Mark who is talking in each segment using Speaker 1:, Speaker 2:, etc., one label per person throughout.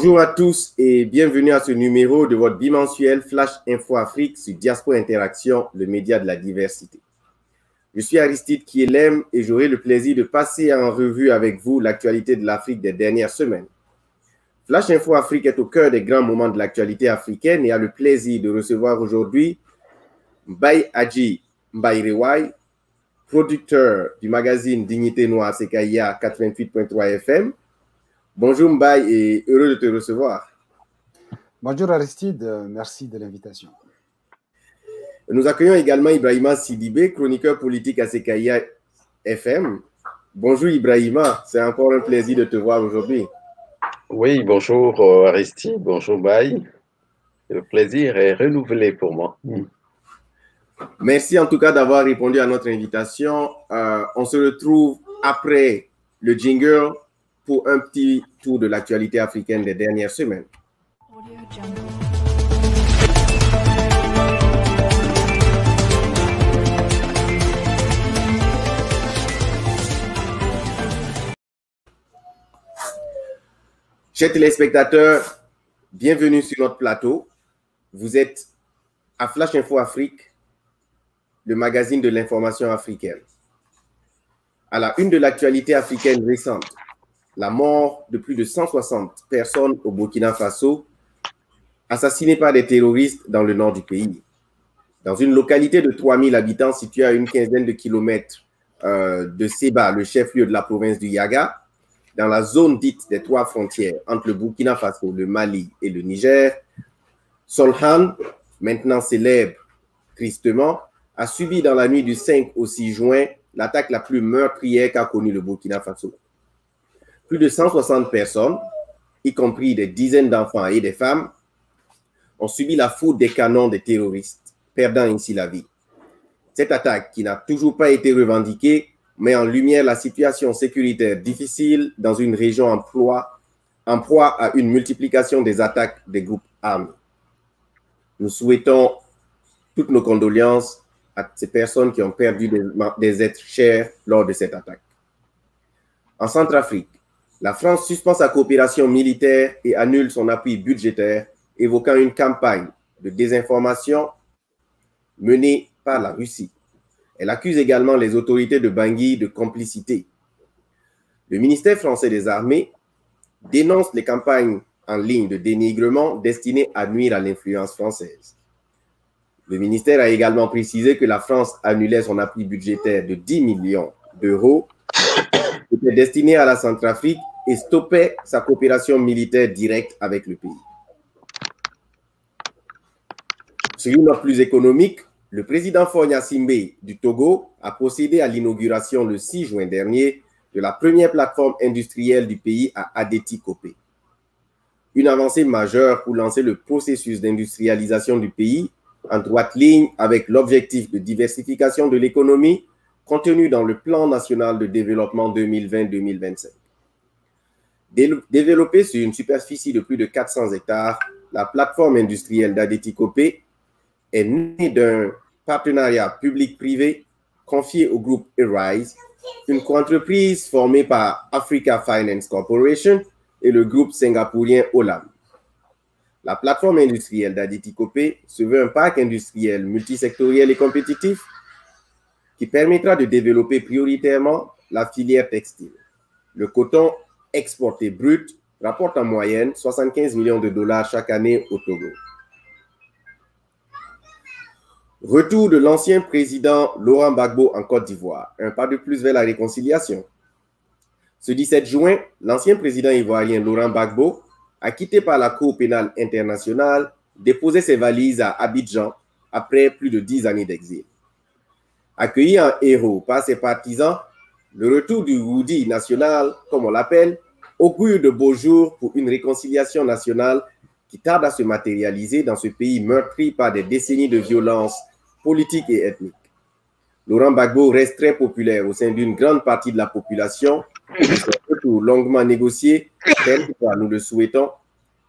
Speaker 1: Bonjour à tous et bienvenue à ce numéro de votre bimensuel Flash Info Afrique sur Diaspora Interaction, le média de la diversité. Je suis Aristide Kielem et j'aurai le plaisir de passer en revue avec vous l'actualité de l'Afrique des dernières semaines. Flash Info Afrique est au cœur des grands moments de l'actualité africaine et a le plaisir de recevoir aujourd'hui Mbaye Adji Mbaye producteur du magazine Dignité Noire CKIA 88.3 FM, Bonjour Mbaye et heureux de te recevoir.
Speaker 2: Bonjour Aristide, euh, merci de l'invitation.
Speaker 1: Nous accueillons également Ibrahima Sidibé, chroniqueur politique à CKIA FM. Bonjour Ibrahima, c'est encore un plaisir de te voir aujourd'hui.
Speaker 3: Oui, bonjour euh, Aristide, bonjour Mbaye. Le plaisir est renouvelé pour moi.
Speaker 1: Merci en tout cas d'avoir répondu à notre invitation. Euh, on se retrouve après le jingle pour un petit tour de l'actualité africaine des dernières semaines. Chers téléspectateurs, bienvenue sur notre plateau. Vous êtes à Flash Info Afrique, le magazine de l'information africaine. À la une de l'actualité africaine récente, la mort de plus de 160 personnes au Burkina Faso, assassinées par des terroristes dans le nord du pays. Dans une localité de 3000 habitants située à une quinzaine de kilomètres euh, de Seba, le chef-lieu de la province du Yaga, dans la zone dite des trois frontières entre le Burkina Faso, le Mali et le Niger, Solhan, maintenant célèbre tristement, a subi dans la nuit du 5 au 6 juin l'attaque la plus meurtrière qu'a connue le Burkina Faso. Plus de 160 personnes, y compris des dizaines d'enfants et des femmes, ont subi la foudre des canons des terroristes, perdant ainsi la vie. Cette attaque, qui n'a toujours pas été revendiquée, met en lumière la situation sécuritaire difficile dans une région en proie, à une multiplication des attaques des groupes armés. Nous souhaitons toutes nos condoléances à ces personnes qui ont perdu des êtres chers lors de cette attaque. En Centrafrique, la France suspend sa coopération militaire et annule son appui budgétaire, évoquant une campagne de désinformation menée par la Russie. Elle accuse également les autorités de Bangui de complicité. Le ministère français des Armées dénonce les campagnes en ligne de dénigrement destinées à nuire à l'influence française. Le ministère a également précisé que la France annulait son appui budgétaire de 10 millions d'euros était destiné à la Centrafrique et stoppait sa coopération militaire directe avec le pays. Sur une note plus économique, le président Fonya Simbe du Togo a procédé à l'inauguration le 6 juin dernier de la première plateforme industrielle du pays à Adeti Kopé. Une avancée majeure pour lancer le processus d'industrialisation du pays en droite ligne avec l'objectif de diversification de l'économie contenu dans le plan national de développement 2020-2025. Développée sur une superficie de plus de 400 hectares, la plateforme industrielle d'Adeti Kopé est née d'un partenariat public-privé confié au groupe Arise, une entreprise formée par Africa Finance Corporation et le groupe singapourien Olam. La plateforme industrielle d'Aditi Kopé se veut un parc industriel multisectoriel et compétitif qui permettra de développer prioritairement la filière textile. Le coton exporté brut rapporte en moyenne 75 millions de dollars chaque année au Togo. Retour de l'ancien président Laurent Gbagbo en Côte d'Ivoire, un pas de plus vers la réconciliation. Ce 17 juin, l'ancien président ivoirien Laurent Gbagbo, acquitté par la Cour pénale internationale, déposait ses valises à Abidjan après plus de dix années d'exil. Accueilli en héros par ses partisans, le retour du Woody national, comme on l'appelle, augure de beaux jours pour une réconciliation nationale qui tarde à se matérialiser dans ce pays meurtri par des décennies de violence politique et ethnique. Laurent Gbagbo reste très populaire au sein d'une grande partie de la population. Son retour longuement négocié, tel que nous le souhaitons,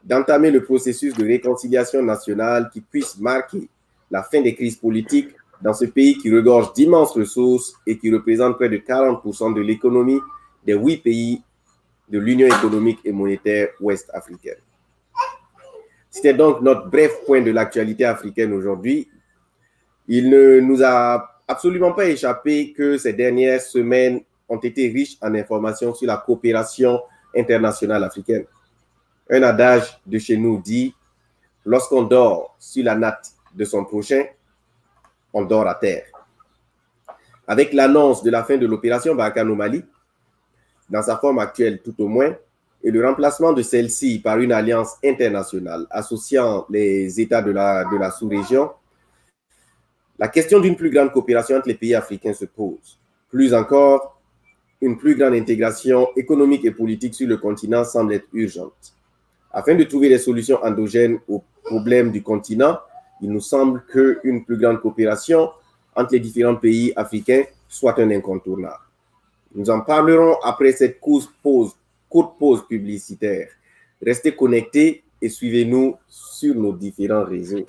Speaker 1: d'entamer le processus de réconciliation nationale qui puisse marquer la fin des crises politiques dans ce pays qui regorge d'immenses ressources et qui représente près de 40% de l'économie des huit pays de l'Union économique et monétaire ouest-africaine. C'était donc notre bref point de l'actualité africaine aujourd'hui. Il ne nous a absolument pas échappé que ces dernières semaines ont été riches en informations sur la coopération internationale africaine. Un adage de chez nous dit, lorsqu'on dort sur la natte de son prochain, on dort à terre. Avec l'annonce de la fin de l'opération Barkhane Mali, dans sa forme actuelle tout au moins, et le remplacement de celle-ci par une alliance internationale associant les États de la sous-région, la question d'une plus grande coopération entre les pays africains se pose. Plus encore, une plus grande intégration économique et politique sur le continent semble être urgente. Afin de trouver des solutions endogènes aux problèmes du continent, il nous semble qu'une plus grande coopération entre les différents pays africains soit un incontournable. Nous en parlerons après cette courte pause, courte pause publicitaire. Restez connectés et suivez-nous sur nos différents réseaux.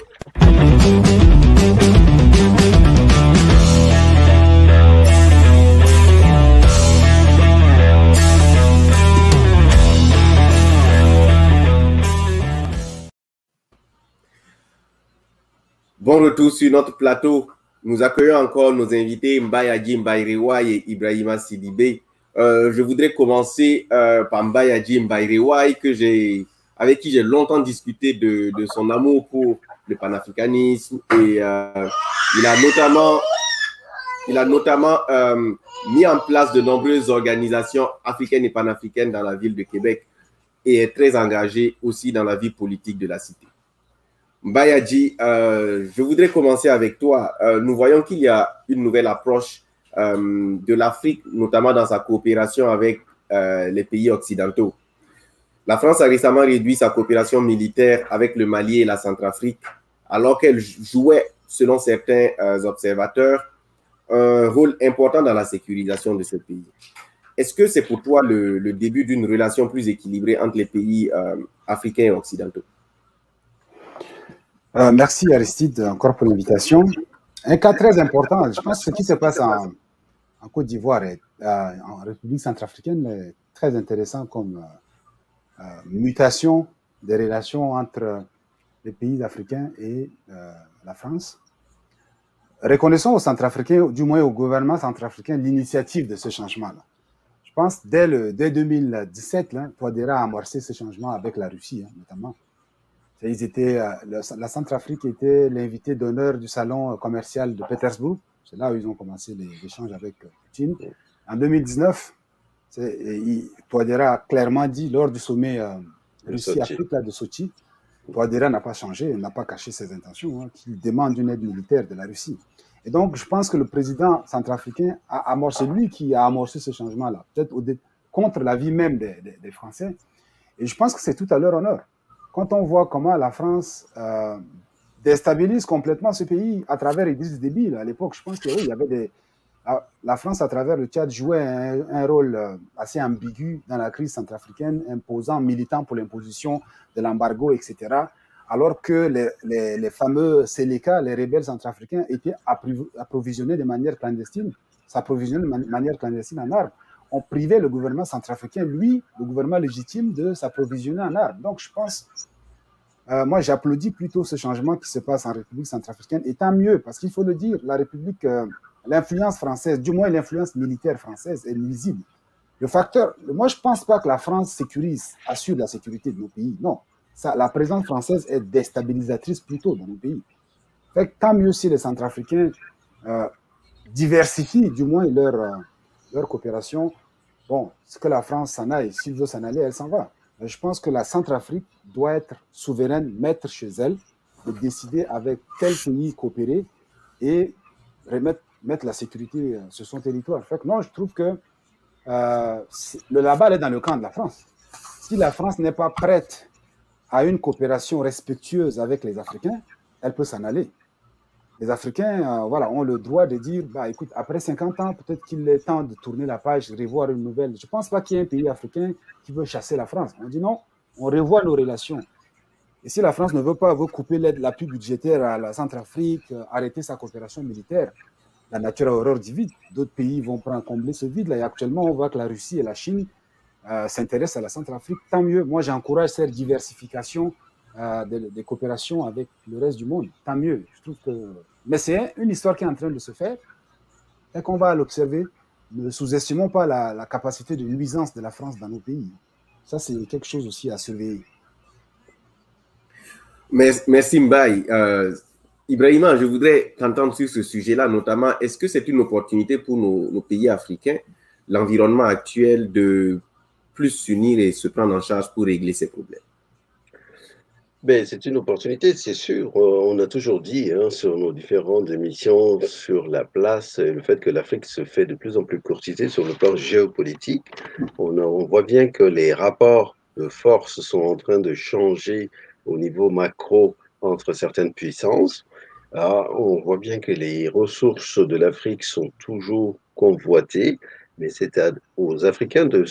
Speaker 1: Bon retour sur notre plateau. Nous accueillons encore nos invités Mbayadji Mbaïrewa et Ibrahima Sidibé. Euh, je voudrais commencer euh, par Mbayadji Mbaïrewa, que j'ai, avec qui j'ai longtemps discuté de, son amour pour le panafricanisme et euh, il a notamment, il a notamment mis en place de nombreuses organisations africaines et panafricaines dans la ville de Québec et est très engagé aussi dans la vie politique de la cité. Bayadji, euh, je voudrais commencer avec toi. Euh, nous voyons qu'il y a une nouvelle approche euh, de l'Afrique, notamment dans sa coopération avec les pays occidentaux. La France a récemment réduit sa coopération militaire avec le Mali et la Centrafrique, alors qu'elle jouait, selon certains observateurs, un rôle important dans la sécurisation de ce pays. Est-ce que c'est pour toi le, le début d'une relation plus équilibrée entre les pays africains et occidentaux?
Speaker 2: Euh, merci Aristide encore pour l'invitation. Un cas très important, je pense que ce qui se passe en, Côte d'Ivoire et euh, en République centrafricaine est très intéressant comme euh, mutation des relations entre les pays africains et la France. Reconnaissons aux Centrafricains, du moins au gouvernement centrafricain, l'initiative de ce changement-là. Je pense dès, le, dès 2017, là, a amorcé ce changement avec la Russie, hein, notamment. Ils étaient, la Centrafrique était l'invité d'honneur du salon commercial de Pétersbourg. C'est là où ils ont commencé les échanges avec Poutine. En 2019, Touadéra a clairement dit lors du sommet euh, Russie-Afrique de Sochi, Touadéra n'a pas changé, n'a pas caché ses intentions, hein, qu'il demande une aide militaire de la Russie. Et donc, je pense que le président centrafricain a amorcé, lui qui a amorcé ce changement-là, peut-être contre l'avis même des, des, des Français. Et je pense que c'est tout à leur honneur quand on voit comment la France euh, déstabilise complètement ce pays à travers Idriss Déby, à l'époque, je pense qu'il oui, y avait. La France, à travers le Tchad, jouait un, rôle euh, assez ambigu dans la crise centrafricaine, imposant, militant pour l'imposition de l'embargo, etc. Alors que les, les, les fameux Séléka, les rebelles centrafricains, étaient approvisionnés de manière clandestine, s'approvisionnaient de manière clandestine en armes on privait le gouvernement centrafricain, lui, le gouvernement légitime, de s'approvisionner en armes. Donc, je pense, euh, moi, j'applaudis plutôt ce changement qui se passe en République centrafricaine, et tant mieux, parce qu'il faut le dire, la République, euh, l'influence française, du moins l'influence militaire française, est nuisible. Le facteur, moi, je ne pense pas que la France sécurise, assure la sécurité de nos pays. Non, ça, la présence française est déstabilisatrice plutôt dans nos pays. Fait tant mieux si les Centrafricains euh, diversifient du moins leur leur coopération, bon, ce que la France s'en aille, s'il veut s'en aller, elle s'en va. Je pense que la Centrafrique doit être souveraine, maître chez elle, de décider avec quel pays coopérer et remettre mettre la sécurité sur son territoire. Non, je trouve que euh, le, la est dans le camp de la France. Si la France n'est pas prête à une coopération respectueuse avec les Africains, elle peut s'en aller les Africains euh, voilà, ont le droit de dire, bah, écoute, après 50 ans, peut-être qu'il est temps de tourner la page, revoir une nouvelle. Je ne pense pas qu'il y ait un pays africain qui veut chasser la France. On dit non, on revoit nos relations. Et si la France ne veut pas couper l'aide, l'appui budgétaire à la Centrafrique, euh, arrêter sa coopération militaire, la nature a horreur du vide. D'autres pays vont prendre combler ce vide-là. Et actuellement, on voit que la Russie et la Chine euh, s'intéressent à la Centrafrique, tant mieux. Moi, j'encourage cette diversification euh, des, coopérations avec le reste du monde. Tant mieux. Je trouve que... Mais c'est une histoire qui est en train de se faire et qu'on va l'observer. Ne sous-estimons pas la, capacité de nuisance de la France dans nos pays. Ça, c'est quelque chose aussi à surveiller.
Speaker 1: Merci Mbaye. Euh, Ibrahima, je voudrais t'entendre sur ce sujet-là, notamment, est-ce que c'est une opportunité pour nos pays africains, l'environnement actuel, de plus s'unir et se prendre en charge pour régler ces problèmes?
Speaker 3: C'est une opportunité, c'est sûr. Euh, on a toujours dit hein, sur nos différentes émissions sur la place et le fait que l'Afrique se fait de plus en plus courtisée sur le plan géopolitique. On, voit bien que les rapports de force sont en train de changer au niveau macro entre certaines puissances. Ah, on voit bien que les ressources de l'Afrique sont toujours convoitées, mais c'est aux Africains de,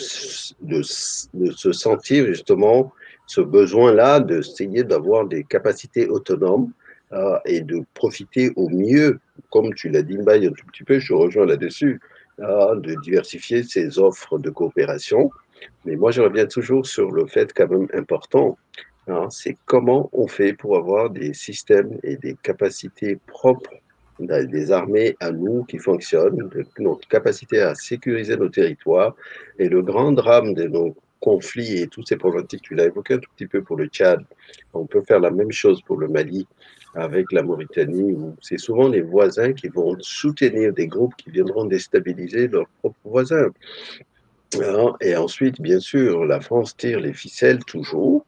Speaker 3: de se sentir justement ce besoin-là d'essayer d'avoir des capacités autonomes euh, et de profiter au mieux, comme tu l'as dit, Mbaye, un tout petit peu, je rejoins là-dessus, euh, de diversifier ses offres de coopération. Mais moi, je reviens toujours sur le fait quand même important, hein, c'est comment on fait pour avoir des systèmes et des capacités propres des armées à nous qui fonctionnent, notre capacité à sécuriser nos territoires. Et le grand drame de nos conflits et toutes ces problématiques, tu l'as évoqué un tout petit peu pour le Tchad. On peut faire la même chose pour le Mali avec la Mauritanie, où c'est souvent les voisins qui vont soutenir des groupes qui viendront déstabiliser leurs propres voisins. Hein, et ensuite, bien sûr, la France tire les ficelles toujours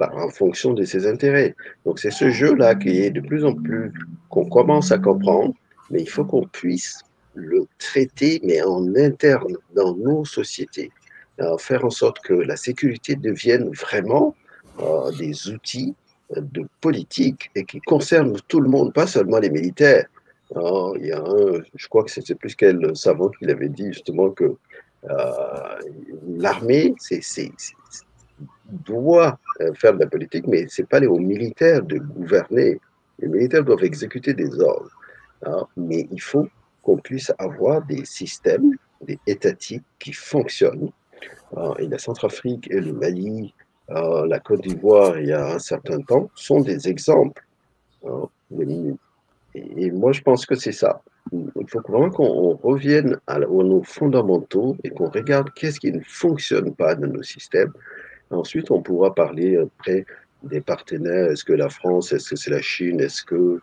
Speaker 3: en fonction de ses intérêts. Donc c'est ce jeu-là qui est de plus en plus, qu'on commence à comprendre, mais il faut qu'on puisse le traiter, mais en interne, dans nos sociétés faire en sorte que la sécurité devienne vraiment euh, des outils de politique et qui concernent tout le monde, pas seulement les militaires. il y a je crois que c'est plus quel savant qui avait dit justement que euh, l'armée doit euh, faire de la politique, mais c'est pas aux militaires de gouverner. Les militaires doivent exécuter des ordres. Mais il faut qu'on puisse avoir des systèmes, des étatiques qui fonctionnent et la Centrafrique et le Mali, euh, la Côte d'Ivoire il y a un certain temps, sont des exemples. Hein, et, moi, je pense que c'est ça. Il faut vraiment qu'on revienne à, nos fondamentaux et qu'on regarde qu'est-ce qui ne fonctionne pas dans nos systèmes. Ensuite, on pourra parler après des partenaires. Est-ce que la France, est-ce que c'est la Chine, est-ce que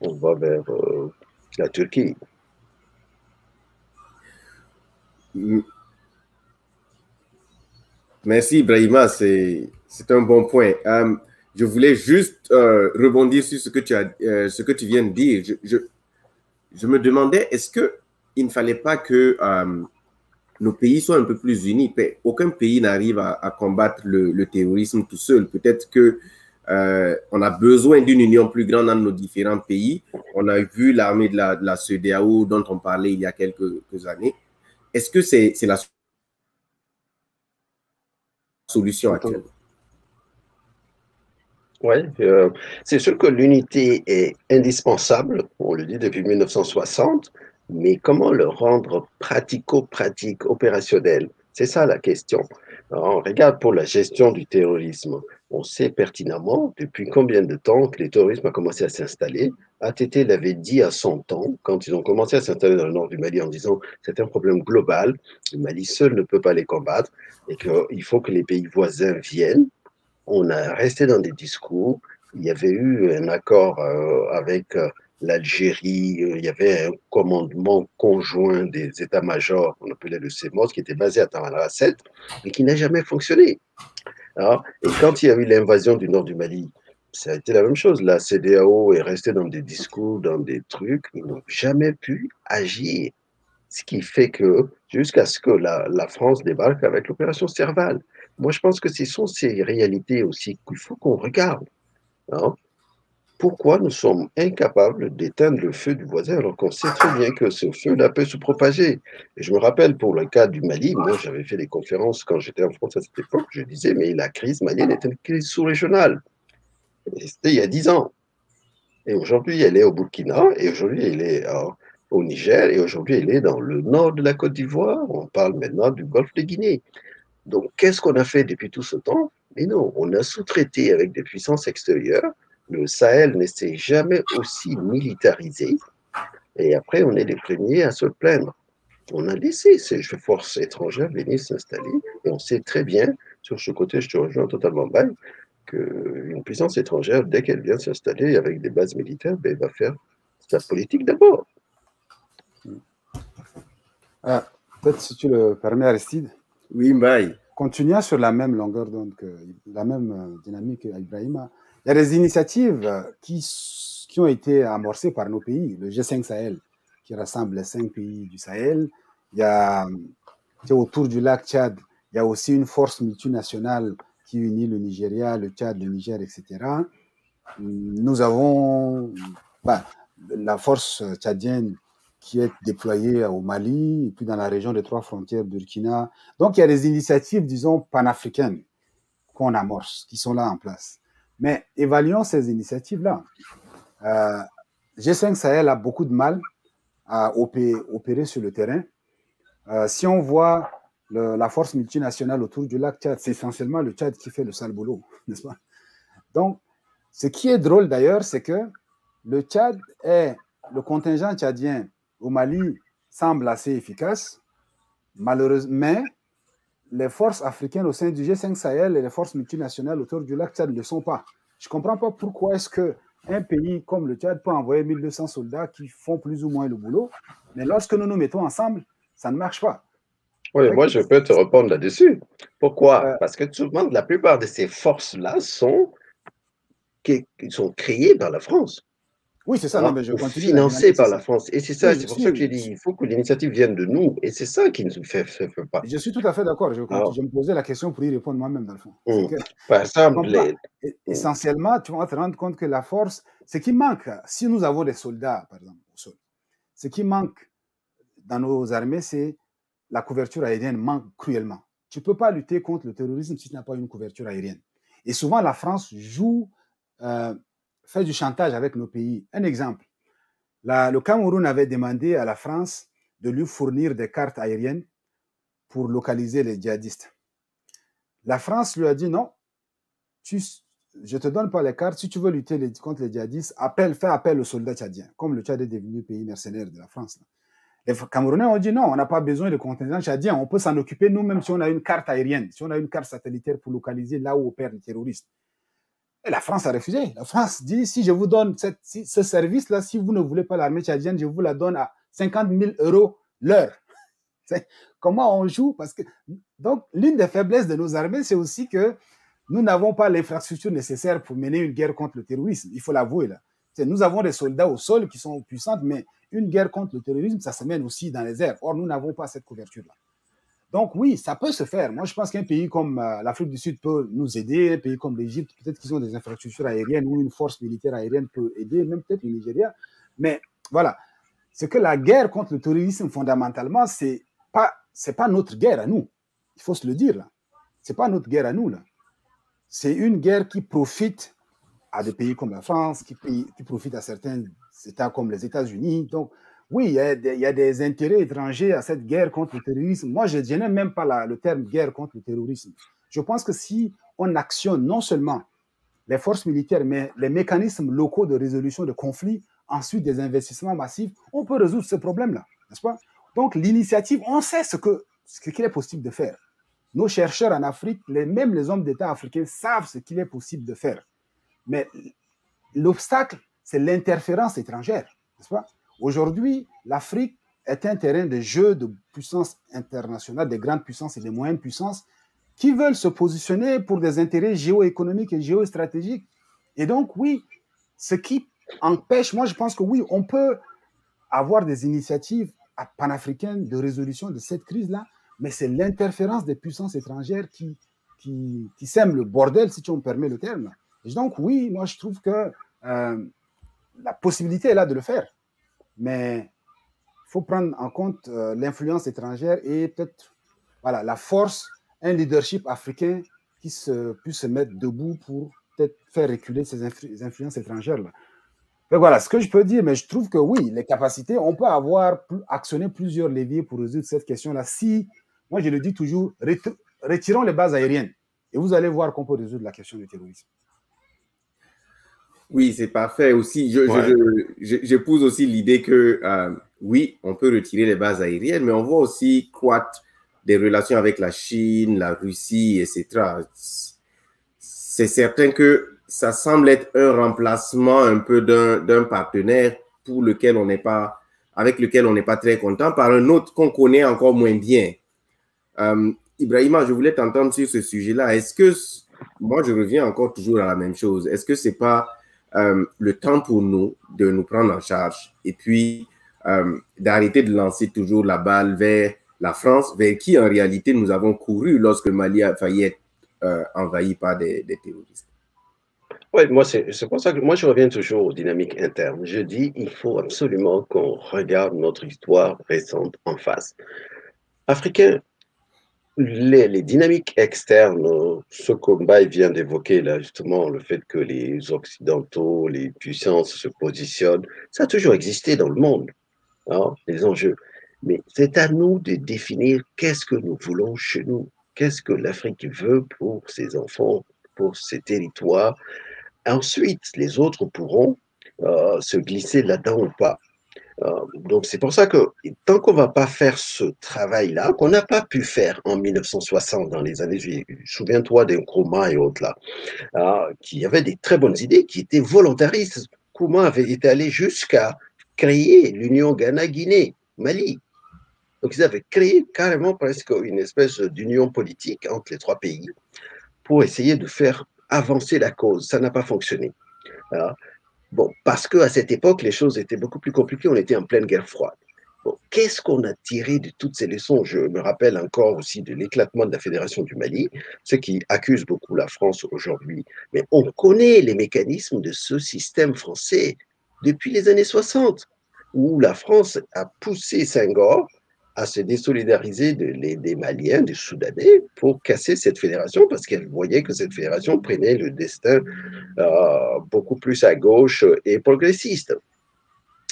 Speaker 3: on va vers euh, la Turquie?
Speaker 1: Merci Ibrahima, c'est un bon point. Euh, je voulais juste euh, rebondir sur ce que tu, as, euh, ce que tu viens de dire. Je, je, me demandais, est-ce qu'il ne fallait pas que nos pays soient un peu plus unis? Aucun pays n'arrive à, combattre le, le, terrorisme tout seul. Peut-être que on a besoin d'une union plus grande dans nos différents pays. On a vu l'armée de la, de la dont on parlait il y a quelques, années. Est-ce que c'est la solution actuelle.
Speaker 3: Oui, euh, c'est sûr que l'unité est indispensable, on le dit depuis 1960, mais comment le rendre pratico-pratique, opérationnel? C'est ça la question. On regarde pour la gestion du terrorisme. On sait pertinemment depuis combien de temps que le terrorisme a commencé à s'installer. ATT l'avait dit à son temps, quand ils ont commencé à s'installer dans le nord du Mali en disant c'est un problème global, le Mali seul ne peut pas les combattre et qu'il faut que les pays voisins viennent. On a resté dans des discours. Il y avait eu un accord euh, avec euh, l'Algérie, euh, il y avait un commandement conjoint des états-majors, on appelait le CEMOS, qui était basé à Tamanrasset, mais qui n'a jamais fonctionné. Ah, et quand il y a eu l'invasion du nord du Mali, ça a été la même chose. La CDAO est restée dans des discours, dans des trucs. Ils n'ont jamais pu agir. Ce qui fait que, jusqu'à ce que la, France débarque avec l'opération Serval. Moi, je pense que ce sont ces réalités aussi qu'il faut qu'on regarde. Hein pourquoi nous sommes incapables d'éteindre le feu du voisin alors qu'on sait très bien que ce feu-là peut se propager? Et je me rappelle pour le cas du Mali, moi j'avais fait des conférences quand j'étais en France à cette époque, je disais, mais la crise malienne est une crise sous-régionale. C'était il y a dix ans. Et aujourd'hui, elle est au Burkina, et aujourd'hui, elle est au Niger, et aujourd'hui, elle est dans le nord de la Côte d'Ivoire. On parle maintenant du golfe de Guinée. Donc, qu'est-ce qu'on a fait depuis tout ce temps? Mais non, on a sous-traité avec des puissances extérieures. Le Sahel ne s'est jamais aussi militarisé. Et après, on est les premiers à se plaindre. On a laissé ces forces étrangères venir s'installer. Et on sait très bien, sur ce côté, je te rejoins totalement, que qu'une puissance étrangère, dès qu'elle vient s'installer avec des bases militaires, ben, elle va faire sa politique d'abord.
Speaker 2: Ah, Peut-être si tu le permets, Aristide.
Speaker 1: Oui, bye.
Speaker 2: Continuant sur la même longueur d'onde, que, la même euh, dynamique Ibrahima, il y a des initiatives qui, qui ont été amorcées par nos pays. Le G5 Sahel, qui rassemble les cinq pays du Sahel. Il y a autour du lac Tchad, il y a aussi une force multinationale qui unit le Nigeria, le Tchad, le Niger, etc. Nous avons bah, la force tchadienne qui est déployée au Mali et puis dans la région des trois frontières Burkina. Donc il y a des initiatives, disons, panafricaines qu'on amorce, qui sont là en place. Mais évaluons ces initiatives-là. Euh, G5 Sahel a beaucoup de mal à opérer, sur le terrain. Euh, si on voit la force multinationale autour du lac Tchad, c'est essentiellement le Tchad qui fait le sale boulot, n'est-ce pas? Donc, ce qui est drôle d'ailleurs, c'est que le Tchad est, le contingent tchadien au Mali semble assez efficace, malheureusement, mais les forces africaines au sein du G5 Sahel et les forces multinationales autour du lac Tchad ne le sont pas. Je ne comprends pas pourquoi est-ce que un pays comme le Tchad peut envoyer 1200 soldats qui font plus ou moins le boulot, mais lorsque nous nous mettons ensemble, ça ne marche pas.
Speaker 3: Oui, moi je peux te répondre là-dessus. Pourquoi? Euh, Parce que tout le monde, la plupart de ces forces-là sont, qui, sont créées par la France.
Speaker 2: Oui, c'est ça. Non, mais je
Speaker 3: continue financé par la France. Et c'est ça, c'est pour ça que j'ai dit, il faut que l'initiative vienne de nous. Et c'est ça qui ne nous fait, fait, pas.
Speaker 2: Je suis tout à fait d'accord. Je, je, me posais la question pour y répondre moi-même, dans le fond.
Speaker 3: Mmh. Par exemple,
Speaker 2: essentiellement, tu vas te rendre compte que la force, ce qui manque, si nous avons des soldats, par exemple, au sol, ce qui manque dans nos armées, c'est la couverture aérienne manque cruellement. Tu ne peux pas lutter contre le terrorisme si tu n'as pas une couverture aérienne. Et souvent, la France joue euh, fait du chantage avec nos pays. Un exemple, le Cameroun avait demandé à la France de lui fournir des cartes aériennes pour localiser les djihadistes. La France lui a dit non, je ne te donne pas les cartes. Si tu veux lutter contre les djihadistes, appelle, fais appel aux soldats tchadiens, comme le Tchad est devenu pays mercenaire de la France. Les Camerounais ont dit non, on n'a pas besoin de contingent tchadien, on peut s'en occuper nous-mêmes si on a une carte aérienne, si on a une carte satellitaire pour localiser là où opèrent les terroristes. Et la France a refusé. La France dit, si je vous donne ce service-là, si vous ne voulez pas l'armée tchadienne, je vous la donne à 50 000 euros l'heure. Comment on joue? Parce que donc l'une des faiblesses de nos armées, c'est aussi que nous n'avons pas l'infrastructure nécessaire pour mener une guerre contre le terrorisme. Il faut l'avouer là. Nous avons des soldats au sol qui sont puissants, mais une guerre contre le terrorisme, ça se mène aussi dans les airs. Or, nous n'avons pas cette couverture-là. Donc oui, ça peut se faire. Moi, je pense qu'un pays comme euh, l'Afrique du Sud peut nous aider, un pays comme l'Égypte, peut-être qu'ils ont des infrastructures aériennes ou une force militaire aérienne peut aider, même peut-être le Nigeria. Mais voilà, c'est que la guerre contre le terrorisme, fondamentalement, c'est pas pas notre guerre à nous. Il faut se le dire là. C'est pas notre guerre à nous. C'est une guerre qui profite à des pays comme la France, qui, qui profite à certains États comme les États-Unis. Donc oui, il y, a des, intérêts étrangers à cette guerre contre le terrorisme. Moi, je, n'aime même pas le terme guerre contre le terrorisme. Je pense que si on actionne non seulement les forces militaires, mais les mécanismes locaux de résolution de conflits, ensuite des investissements massifs, on peut résoudre ce problème-là, n'est-ce pas? Donc, l'initiative, on sait ce que ce qu'il est possible de faire. Nos chercheurs en Afrique, les, même les hommes d'État africains savent ce qu'il est possible de faire. Mais l'obstacle, c'est l'interférence étrangère, n'est-ce pas? Aujourd'hui, l'Afrique est un terrain de jeu de puissance internationale, des grandes puissances et des moyennes puissances qui veulent se positionner pour des intérêts géoéconomiques et géostratégiques. Et donc, oui, ce qui empêche, moi je pense que oui, on peut avoir des initiatives panafricaines de résolution de cette crise-là, mais c'est l'interférence des puissances étrangères qui, qui, sème le bordel, si tu me permets le terme. Donc, oui, moi je trouve que euh, la possibilité est là de le faire mais il faut prendre en compte euh, l'influence étrangère et peut-être voilà, la force, un leadership africain qui se, puisse se mettre debout pour peut-être faire reculer ces influences étrangères-là. voilà ce que je peux dire, mais je trouve que oui, les capacités, on peut avoir actionné plusieurs leviers pour résoudre cette question-là. Si, moi je le dis toujours, retirons les bases aériennes et vous allez voir qu'on peut résoudre la question du terrorisme.
Speaker 1: Oui, c'est parfait aussi. J'épouse aussi l'idée que euh, oui, on peut retirer les bases aériennes, mais on voit aussi croître des relations avec la Chine, la Russie, etc. C'est certain que ça semble être un remplacement un peu d'un partenaire pour lequel on n'est pas, avec lequel on n'est pas très content, par un autre qu'on connaît encore moins bien. Euh, Ibrahima, je voulais t'entendre sur ce sujet-là. Est-ce que, moi, je reviens encore toujours à la même chose. Est-ce que c'est pas euh, le temps pour nous de nous prendre en charge et puis euh, d'arrêter de lancer toujours la balle vers la France, vers qui en réalité nous avons couru lorsque Mali a failli être euh, envahi par des, terroristes.
Speaker 3: Oui, moi, c'est pour ça que moi, je reviens toujours aux dynamiques internes. Je dis, il faut absolument qu'on regarde notre histoire récente en face. Africains, les, dynamiques externes, ce combat vient d'évoquer là justement, le fait que les Occidentaux, les puissances se positionnent, ça a toujours existé dans le monde, hein, les enjeux. Mais c'est à nous de définir qu'est-ce que nous voulons chez nous, qu'est-ce que l'Afrique veut pour ses enfants, pour ses territoires. Ensuite, les autres pourront euh, se glisser là-dedans ou pas. Euh, donc c'est pour ça que tant qu'on va pas faire ce travail-là, qu'on n'a pas pu faire en 1960 dans les années, souviens-toi des Nkrumah et autres là, euh, qui avaient des très bonnes idées, qui étaient volontaristes. Nkrumah avait été allé jusqu'à créer l'Union Ghana-Guinée, Mali. Donc ils avaient créé carrément presque une espèce d'union politique entre les trois pays pour essayer de faire avancer la cause. Ça n'a pas fonctionné. Euh, Bon, parce qu'à cette époque, les choses étaient beaucoup plus compliquées, on était en pleine guerre froide. Bon, qu'est-ce qu'on a tiré de toutes ces leçons? Je me rappelle encore aussi de l'éclatement de la Fédération du Mali, ce qui accuse beaucoup la France aujourd'hui. Mais on connaît les mécanismes de ce système français depuis les années 60, où la France a poussé Senghor à se désolidariser des Maliens, des Soudanais, pour casser cette fédération, parce qu'elle voyait que cette fédération prenait le destin euh, beaucoup plus à gauche et progressiste.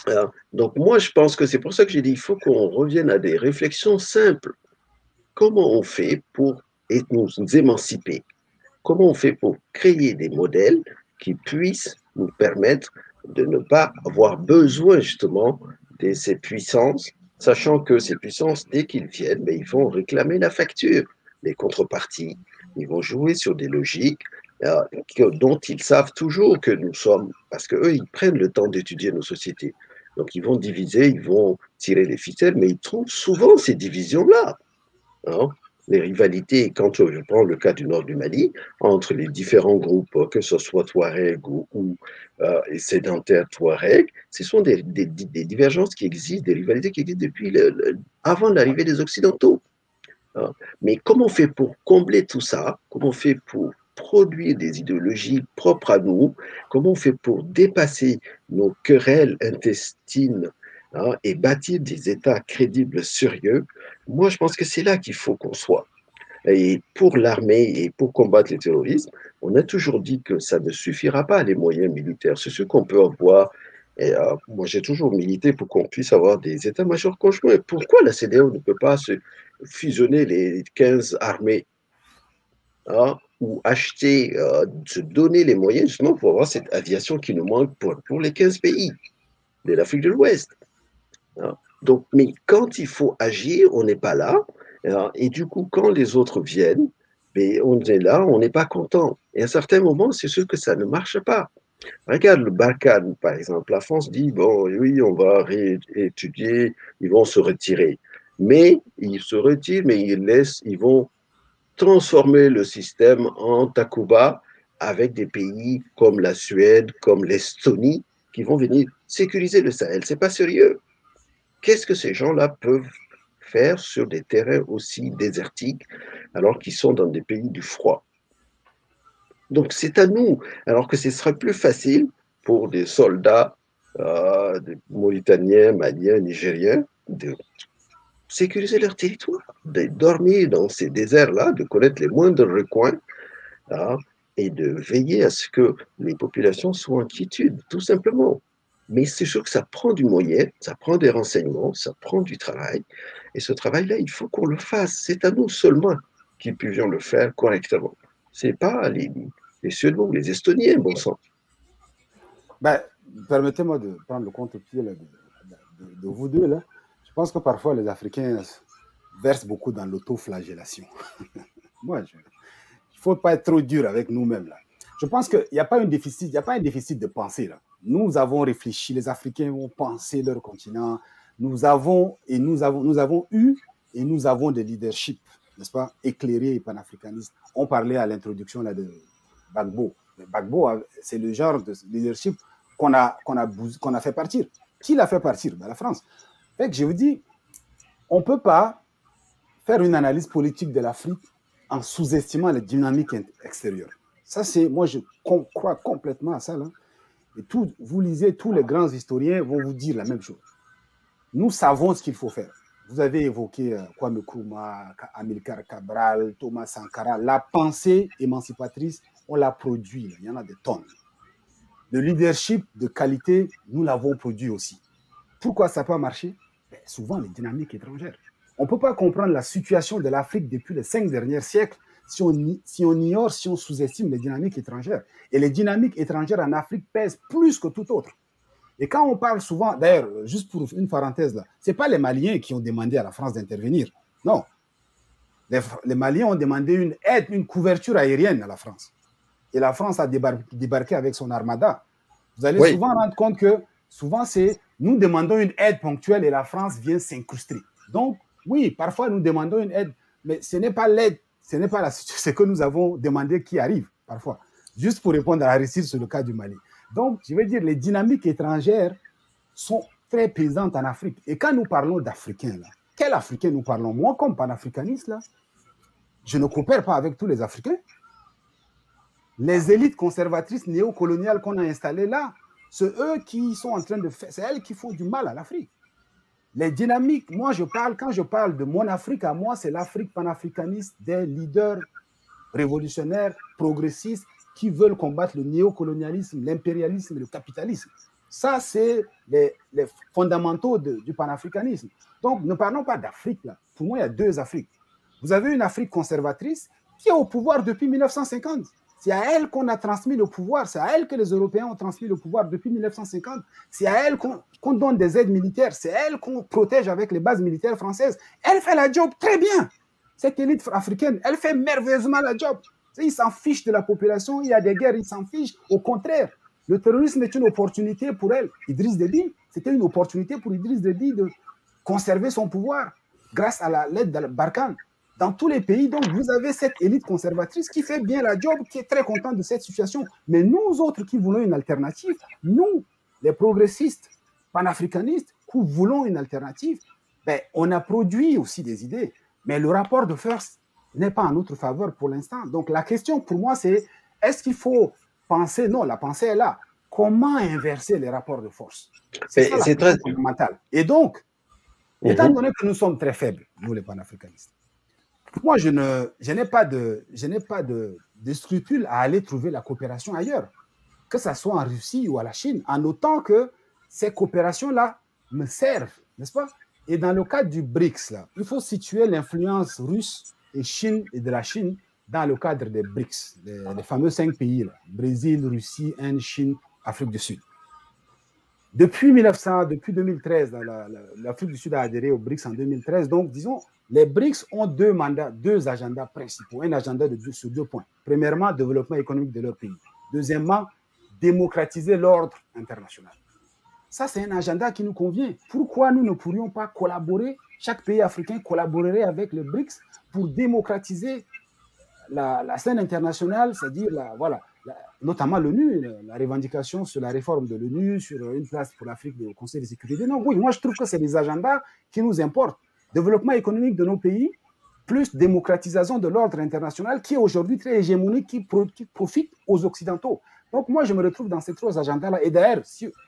Speaker 3: Euh, donc moi, je pense que c'est pour ça que j'ai dit, il faut qu'on revienne à des réflexions simples. Comment on fait pour nous émanciper? Comment on fait pour créer des modèles qui puissent nous permettre de ne pas avoir besoin justement de ces puissances sachant que ces puissances, dès qu'ils viennent, mais ben, ils vont réclamer la facture, les contreparties. Ils vont jouer sur des logiques euh, dont ils savent toujours que nous sommes, parce qu'eux, ils prennent le temps d'étudier nos sociétés. Donc, ils vont diviser, ils vont tirer les ficelles, mais ils trouvent souvent ces divisions-là. Hein les rivalités, quand je prends le cas du nord du Mali, entre les différents groupes, que ce soit Touareg ou, euh, sédentaires Touareg, ce sont des, divergences qui existent, des rivalités qui existent depuis avant l'arrivée des Occidentaux. Hein. Mais comment on fait pour combler tout ça? Comment on fait pour produire des idéologies propres à nous? Comment on fait pour dépasser nos querelles intestines Hein, et bâtir des États crédibles, sérieux, moi je pense que c'est là qu'il faut qu'on soit. Et pour l'armée et pour combattre le terrorisme, on a toujours dit que ça ne suffira pas, les moyens militaires. C'est ce qu'on peut avoir. Et, euh, moi, j'ai toujours milité pour qu'on puisse avoir des états-majors conjoints. Pourquoi la CDAO ne peut pas se fusionner les 15 armées hein, ou acheter, euh, se donner les moyens justement pour avoir cette aviation qui nous manque pour, les 15 pays de l'Afrique de l'Ouest? Donc, mais quand il faut agir, on n'est pas là. Hein. Et du coup, quand les autres viennent, mais ben, on est là, on n'est pas content. Et à un certain moment, c'est sûr que ça ne marche pas. Regarde le Balkan, par exemple. La France dit, bon, oui, on va étudier, ils vont se retirer. Mais ils se retirent, mais ils laissent, ils vont transformer le système en Takuba avec des pays comme la Suède, comme l'Estonie, qui vont venir sécuriser le Sahel. C'est pas sérieux. Qu'est-ce que ces gens-là peuvent faire sur des terrains aussi désertiques alors qu'ils sont dans des pays du froid? Donc c'est à nous, alors que ce serait plus facile pour des soldats euh, des Mauritaniens, Maliens, Nigériens de sécuriser leur territoire, de dormir dans ces déserts-là, de connaître les moindres recoins hein, et de veiller à ce que les populations soient en quiétude, tout simplement. Mais c'est sûr que ça prend du moyen, ça prend des renseignements, ça prend du travail. Et ce travail-là, il faut qu'on le fasse. C'est à nous seulement. qui pouvions le faire correctement. Ce n'est pas les, les Suédois ou les Estoniens, bon sang.
Speaker 2: Ben, Permettez-moi de prendre le contre-pied de, vous deux. Là. Je pense que parfois les Africains versent beaucoup dans l'autoflagellation. Moi, il ne faut pas être trop dur avec nous-mêmes. Je pense qu'il n'y a, pas un déficit, a pas un déficit de pensée. Là. Nous avons réfléchi, les Africains ont pensé leur continent. Nous avons, et nous avons, nous avons eu et nous avons des leaderships, n'est-ce pas, éclairés et panafricanistes. On parlait à l'introduction là de Bagbo. Bagbo, c'est le genre de leadership qu'on a, a, a fait partir. Qui l'a fait partir? Ben, La France. Fait que je vous dis, on ne peut pas faire une analyse politique de l'Afrique en sous-estimant les dynamiques extérieures. Ça, c'est, moi, je crois complètement à ça. Là. Et vous lisez, tous les grands historiens vont vous dire la même chose. Nous savons ce qu'il faut faire. Vous avez évoqué euh, Kwame Nkrumah, Amilcar Cabral, Thomas Sankara. La pensée émancipatrice, on l'a produit. Il y en a des tonnes. Le leadership de qualité, nous l'avons produit aussi. Pourquoi ça n'a pas marché? Ben, Souvent, les dynamiques étrangères. On ne peut pas comprendre la situation de l'Afrique depuis les cinq derniers siècles si on, si on ignore, si on sous-estime les dynamiques étrangères. Et les dynamiques étrangères en Afrique pèsent plus que tout autre. Et quand on parle souvent, d'ailleurs, juste pour une parenthèse là, ce n'est pas les Maliens qui ont demandé à la France d'intervenir. Non. Les, les, Maliens ont demandé une aide, une couverture aérienne à la France. Et la France a débarqué avec son armada. Vous allez souvent rendre compte que souvent c'est nous demandons une aide ponctuelle et la France vient s'incruster. Donc, oui, parfois nous demandons une aide, mais ce n'est pas l'aide, ce n'est pas la ce que nous avons demandé qui arrive parfois. Juste pour répondre à la récite sur le cas du Mali. Donc, je veux dire, les dynamiques étrangères sont très présentes en Afrique. Et quand nous parlons d'Africains, là, quel Africain nous parlons? Moi, comme panafricaniste, je ne coopère pas avec tous les Africains. Les élites conservatrices néocoloniales qu'on a installées là, c'est eux qui sont en train de faire, c'est elles qui font du mal à l'Afrique. Les dynamiques, moi je parle, quand je parle de mon Afrique à moi, c'est l'Afrique panafricaniste des leaders révolutionnaires, progressistes, qui veulent combattre le néocolonialisme, l'impérialisme et le capitalisme. Ça, c'est les, fondamentaux du panafricanisme. Donc, ne parlons pas d'Afrique, là. Pour moi, il y a deux Afriques. Vous avez une Afrique conservatrice qui est au pouvoir depuis 1950. C'est à elle qu'on a transmis le pouvoir, c'est à elle que les Européens ont transmis le pouvoir depuis 1950. C'est à elle qu'on donne des aides militaires, c'est elle qu'on protège avec les bases militaires françaises. Elle fait la job très bien. Cette élite africaine, elle fait merveilleusement la job. Ils s'en fichent de la population, il y a des guerres, ils s'en fichent. Au contraire, le terrorisme est une opportunité pour elle. Idriss Déby, c'était une opportunité pour Idriss Déby de conserver son pouvoir grâce à l'aide de Barkhane. Dans tous les pays, donc, vous avez cette élite conservatrice qui fait bien la job, qui est très contente de cette situation. Mais nous autres qui voulons une alternative, nous, les progressistes, panafricanistes, qui voulons une alternative, ben, on a produit aussi des idées. Mais le rapport de force n'est pas en notre faveur pour l'instant. Donc la question pour moi, c'est est-ce qu'il faut penser, non, la pensée est là, comment inverser les rapports de force?
Speaker 3: C'est très
Speaker 2: fondamental. Et donc, étant mhm. donné que nous sommes très faibles, nous les panafricanistes, moi, je, ne, je n'ai pas, de, je n'ai pas de, de scrupules à aller trouver la coopération ailleurs, que ce soit en Russie ou à la Chine, en autant que ces coopérations-là me servent, n'est-ce pas? Et dans le cadre du BRICS, là, il faut situer l'influence russe et Chine et de la Chine dans le cadre des BRICS, les, fameux cinq pays, là, Brésil, Russie, Inde, Chine, Afrique du Sud. Depuis 1900, depuis 2013, l'Afrique du Sud a adhéré au BRICS en 2013. Donc, disons, les BRICS ont deux mandats, deux agendas principaux, un agenda sur deux points. Premièrement, développement économique de leur pays. Deuxièmement, démocratiser l'ordre international. Ça, c'est un agenda qui nous convient. Pourquoi nous ne pourrions pas collaborer, chaque pays africain collaborerait avec les BRICS pour démocratiser la, scène internationale, c'est-à-dire la, voilà, notamment l'ONU, la, revendication sur la réforme de l'ONU, sur une place pour l'Afrique au Conseil de sécurité. Non, oui, moi je trouve que c'est des agendas qui nous importent. Développement économique de nos pays, plus démocratisation de l'ordre international qui est aujourd'hui très hégémonique, qui, profite aux Occidentaux. Donc moi je me retrouve dans ces trois agendas-là. Et d'ailleurs,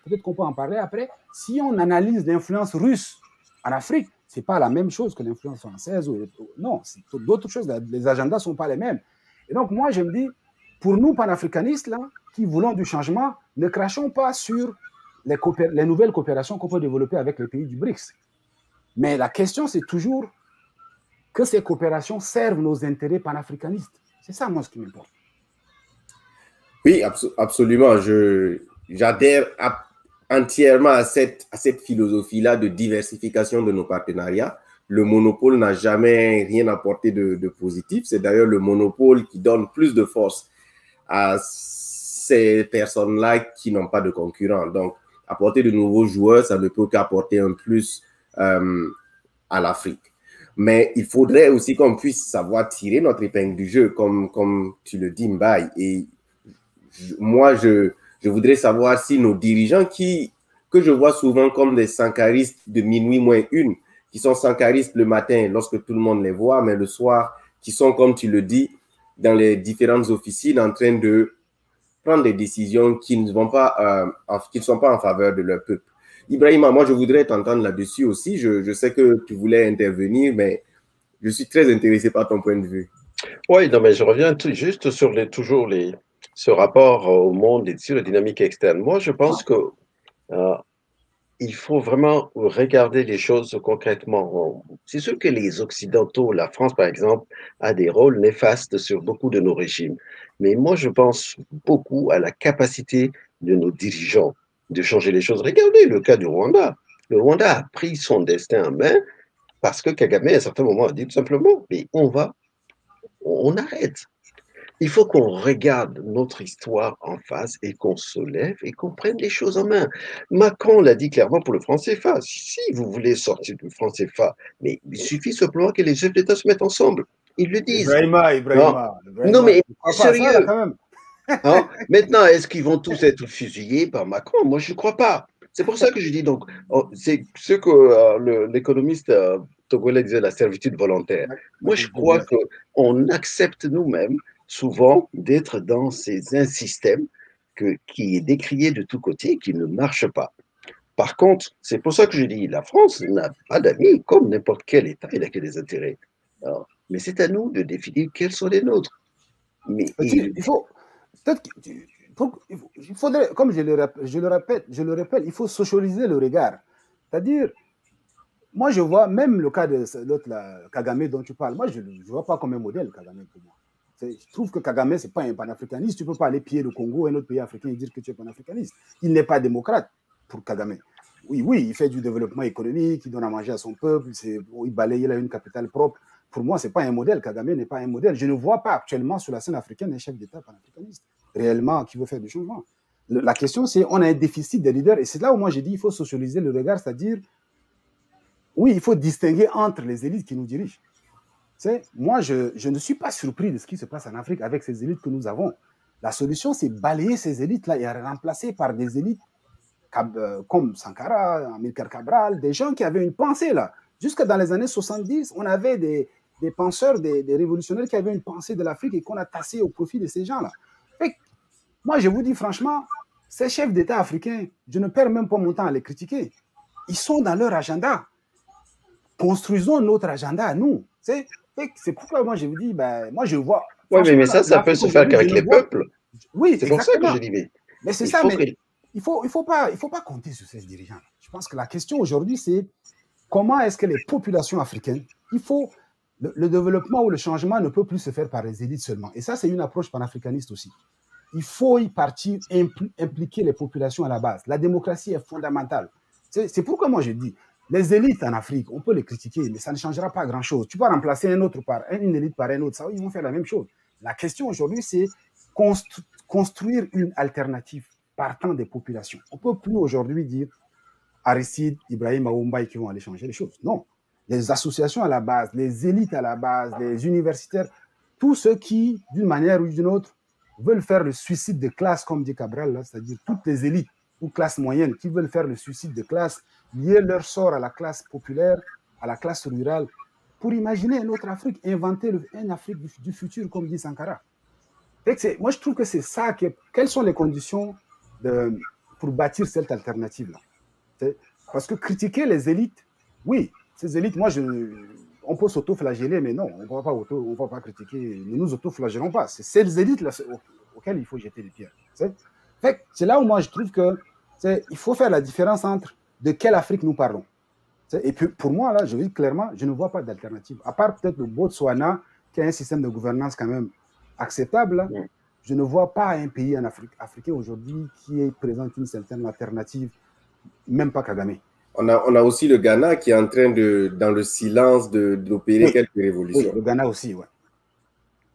Speaker 2: peut-être qu'on peut en parler après, si on analyse l'influence russe en Afrique, c'est pas la même chose que l'influence française. Ou, non, c'est d'autres choses. Les agendas sont pas les mêmes. Et donc, moi, je me dis, pour nous, panafricanistes, là, qui voulons du changement, ne crachons pas sur les, les nouvelles coopérations qu'on peut développer avec les pays du BRICS. Mais la question, c'est toujours que ces coopérations servent nos intérêts panafricanistes. C'est ça, moi, ce qui m'importe.
Speaker 1: Oui, absolument. J'adhère entièrement à cette, à cette philosophie-là de diversification de nos partenariats. Le monopole n'a jamais rien apporté de positif. C'est d'ailleurs le monopole qui donne plus de force à ces personnes-là qui n'ont pas de concurrents. Donc, apporter de nouveaux joueurs, ça ne peut qu'apporter un plus euh, à l'Afrique. Mais il faudrait aussi qu'on puisse savoir tirer notre épingle du jeu, comme, comme tu le dis, Mbaye. Et moi, je, je voudrais savoir si nos dirigeants, qui, que je vois souvent comme des sankaristes de minuit moins une, qui sont sankaristes le matin lorsque tout le monde les voit, mais le soir, qui sont, comme tu le dis, dans les différentes officines en train de prendre des décisions qui ne, vont pas, euh, qui ne sont pas en faveur de leur peuple. Ibrahima, moi, je voudrais t'entendre là-dessus aussi. Je, sais que tu voulais intervenir, mais je suis très intéressé par ton point de vue.
Speaker 3: Oui, non, mais je reviens juste sur toujours ce rapport au monde et sur la dynamique externe. Moi, je pense que euh, il faut vraiment regarder les choses concrètement. C'est sûr que les Occidentaux, la France par exemple, a des rôles néfastes sur beaucoup de nos régimes. Mais moi, je pense beaucoup à la capacité de nos dirigeants de changer les choses. Regardez le cas du Rwanda. Le Rwanda a pris son destin en main parce que Kagame, à un certain moment, a dit tout simplement, mais on va, on arrête il faut qu'on regarde notre histoire en face et qu'on se lève et qu'on prenne les choses en main. Macron l'a dit clairement pour le franc CFA. Si vous voulez sortir du franc CFA, mais il suffit simplement que les chefs d'État se mettent ensemble. Ils le disent.
Speaker 2: Ibrahima, Ibrahima,
Speaker 3: non. mais sérieux. Hein? Maintenant, est-ce qu'ils vont tous être fusillés par Macron? Moi, je ne crois pas. C'est pour ça que je dis donc, oh, c'est ce que euh, l'économiste euh, togolais disait, la servitude volontaire. Moi, je crois qu'on accepte nous-mêmes souvent d'être dans ces, un système que, qui est décrié de tous côtés, qui ne marche pas. Par contre, c'est pour ça que je dis, la France n'a pas d'amis, comme n'importe quel État, il n'a que des intérêts. mais c'est à nous de définir quels sont les nôtres.
Speaker 2: Mais il, faut, il faudrait, comme je le, je le répète, je le répète, il faut socialiser le regard. C'est-à-dire, moi je vois même le cas de l'autre Kagame dont tu parles, moi je ne vois pas comme un modèle Kagame pour moi. Je trouve que Kagame, ce n'est pas un panafricaniste. Tu ne peux pas aller piller le Congo, un autre pays africain, et dire que tu es panafricaniste. Il n'est pas démocrate pour Kagame. Oui, oui, il fait du développement économique, il donne à manger à son peuple, il balaye, il a une capitale propre. Pour moi, ce n'est pas un modèle. Kagame n'est pas un modèle. Je ne vois pas actuellement sur la scène africaine un chef d'État panafricaniste réellement qui veut faire du changement. La question, c'est on a un déficit de leaders. Et c'est là où moi j'ai dit il faut socialiser le regard, c'est-à-dire, oui, il faut distinguer entre les élites qui nous dirigent moi, je, ne suis pas surpris de ce qui se passe en Afrique avec ces élites que nous avons. La solution, c'est balayer ces élites-là et remplacer par des élites euh, comme Sankara, Amilcar Cabral, des gens qui avaient une pensée là. Jusque dans les années 70, on avait des, des penseurs, des, des, révolutionnaires qui avaient une pensée de l'Afrique et qu'on a tassé au profit de ces gens-là. Moi, je vous dis franchement, ces chefs d'État africains, je ne perds même pas mon temps à les critiquer. Ils sont dans leur agenda. Construisons notre agenda à nous. C'est pourquoi moi je vous dis, ben, moi je vois.
Speaker 3: Oui, mais, mais ça, ça peut se faire qu'avec les peuples.
Speaker 2: Oui,
Speaker 3: c'est pour ça que je dis.
Speaker 2: Mais, mais c'est ça, mais il ne faut, il faut, pas, il faut pas compter sur ces dirigeants. Je pense que la question aujourd'hui, c'est comment est-ce que les populations africaines, il faut. Le, développement ou le changement ne peut plus se faire par les élites seulement. Et ça, c'est une approche panafricaniste aussi. Il faut y partir, impliquer les populations à la base. La démocratie est fondamentale. C'est pourquoi moi je dis, les élites en Afrique, on peut les critiquer, mais ça ne changera pas grand-chose. Tu peux remplacer autre par, une élite par un autre, ça, ils vont faire la même chose. La question aujourd'hui, c'est construire une alternative partant des populations. On ne peut plus aujourd'hui dire Aristide, Ibrahim Aoumbaï qui vont aller changer les choses. Non. Les associations à la base, les élites à la base, les universitaires, tous ceux qui, d'une manière ou d'une autre, veulent faire le suicide de classe, comme dit Cabral, c'est-à-dire toutes les élites ou classes moyennes qui veulent faire le suicide de classe, lier leur sort à la classe populaire, à la classe rurale, pour imaginer une autre Afrique, inventer une Afrique du, futur, comme dit Sankara. moi, je trouve que c'est ça. Que, quelles sont les conditions pour bâtir cette alternative-là? Parce que critiquer les élites, oui, ces élites, moi, on peut s'auto-flageller, mais non, on ne va pas, auto, on ne nous auto-flagellons pas. C'est ces élites-là auxquelles il faut jeter les pierres. C'est là où moi, je trouve que il faut faire la différence entre de quelle Afrique nous parlons. Et puis pour moi, là, je dis clairement, je ne vois pas d'alternative. À part peut-être le Botswana, qui a un système de gouvernance quand même acceptable, je ne vois pas un pays en Afrique africain aujourd'hui qui présente une certaine alternative, même pas Kagame.
Speaker 1: On a, on a aussi le Ghana qui est en train de, dans le silence, d'opérer quelques révolutions.
Speaker 2: Oui, le Ghana aussi, oui.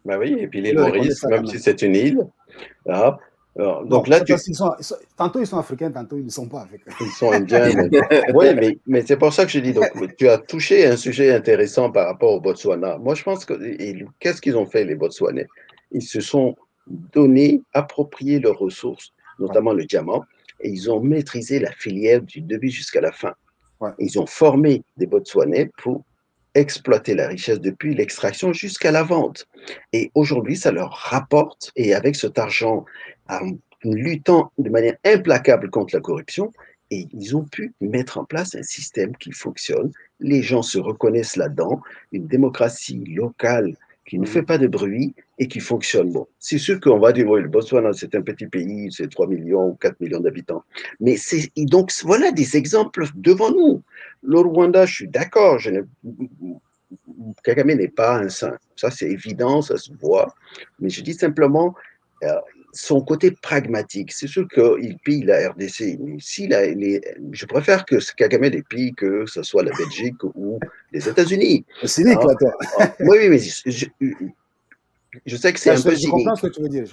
Speaker 3: Ben oui, et puis les Maurice, même si c'est une île. Donc là, tu...
Speaker 2: tantôt ils sont africains, tantôt ils ne sont pas africains.
Speaker 3: Ils sont indiens. oui, mais, mais c'est pour ça que je dis, donc, tu as touché un sujet intéressant par rapport au Botswana. Moi, je pense que, qu'est-ce qu'ils ont fait, les Botswanais? Ils se sont donnés, appropriés leurs ressources, notamment le diamant, et ils ont maîtrisé la filière du début jusqu'à la fin. Ils ont formé des Botswanais pour exploiter la richesse depuis l'extraction jusqu'à la vente. Et aujourd'hui, ça leur rapporte, et avec cet argent, en luttant de manière implacable contre la corruption, et ils ont pu mettre en place un système qui fonctionne. Les gens se reconnaissent là-dedans, une démocratie locale qui ne fait pas de bruit et qui fonctionne. Bon, c'est sûr qu'on va dire, oui, le Botswana, c'est un petit pays, c'est 3 millions ou 4 millions d'habitants. Mais c'est, donc, voilà des exemples devant nous. Le Rwanda, je suis d'accord, je ne, Kagame n'est pas un saint. Ça, c'est évident, ça se voit. Mais je dis simplement, euh, son côté pragmatique. C'est sûr qu'il pille la RDC, mais si la, je préfère que Kagame les pille que ce soit la Belgique ou les États-Unis.
Speaker 2: C'est cynique,
Speaker 3: hein? toi. Ah, oui, mais je, je, sais que c'est un peu
Speaker 2: cynique. Je comprends ce que tu veux dire.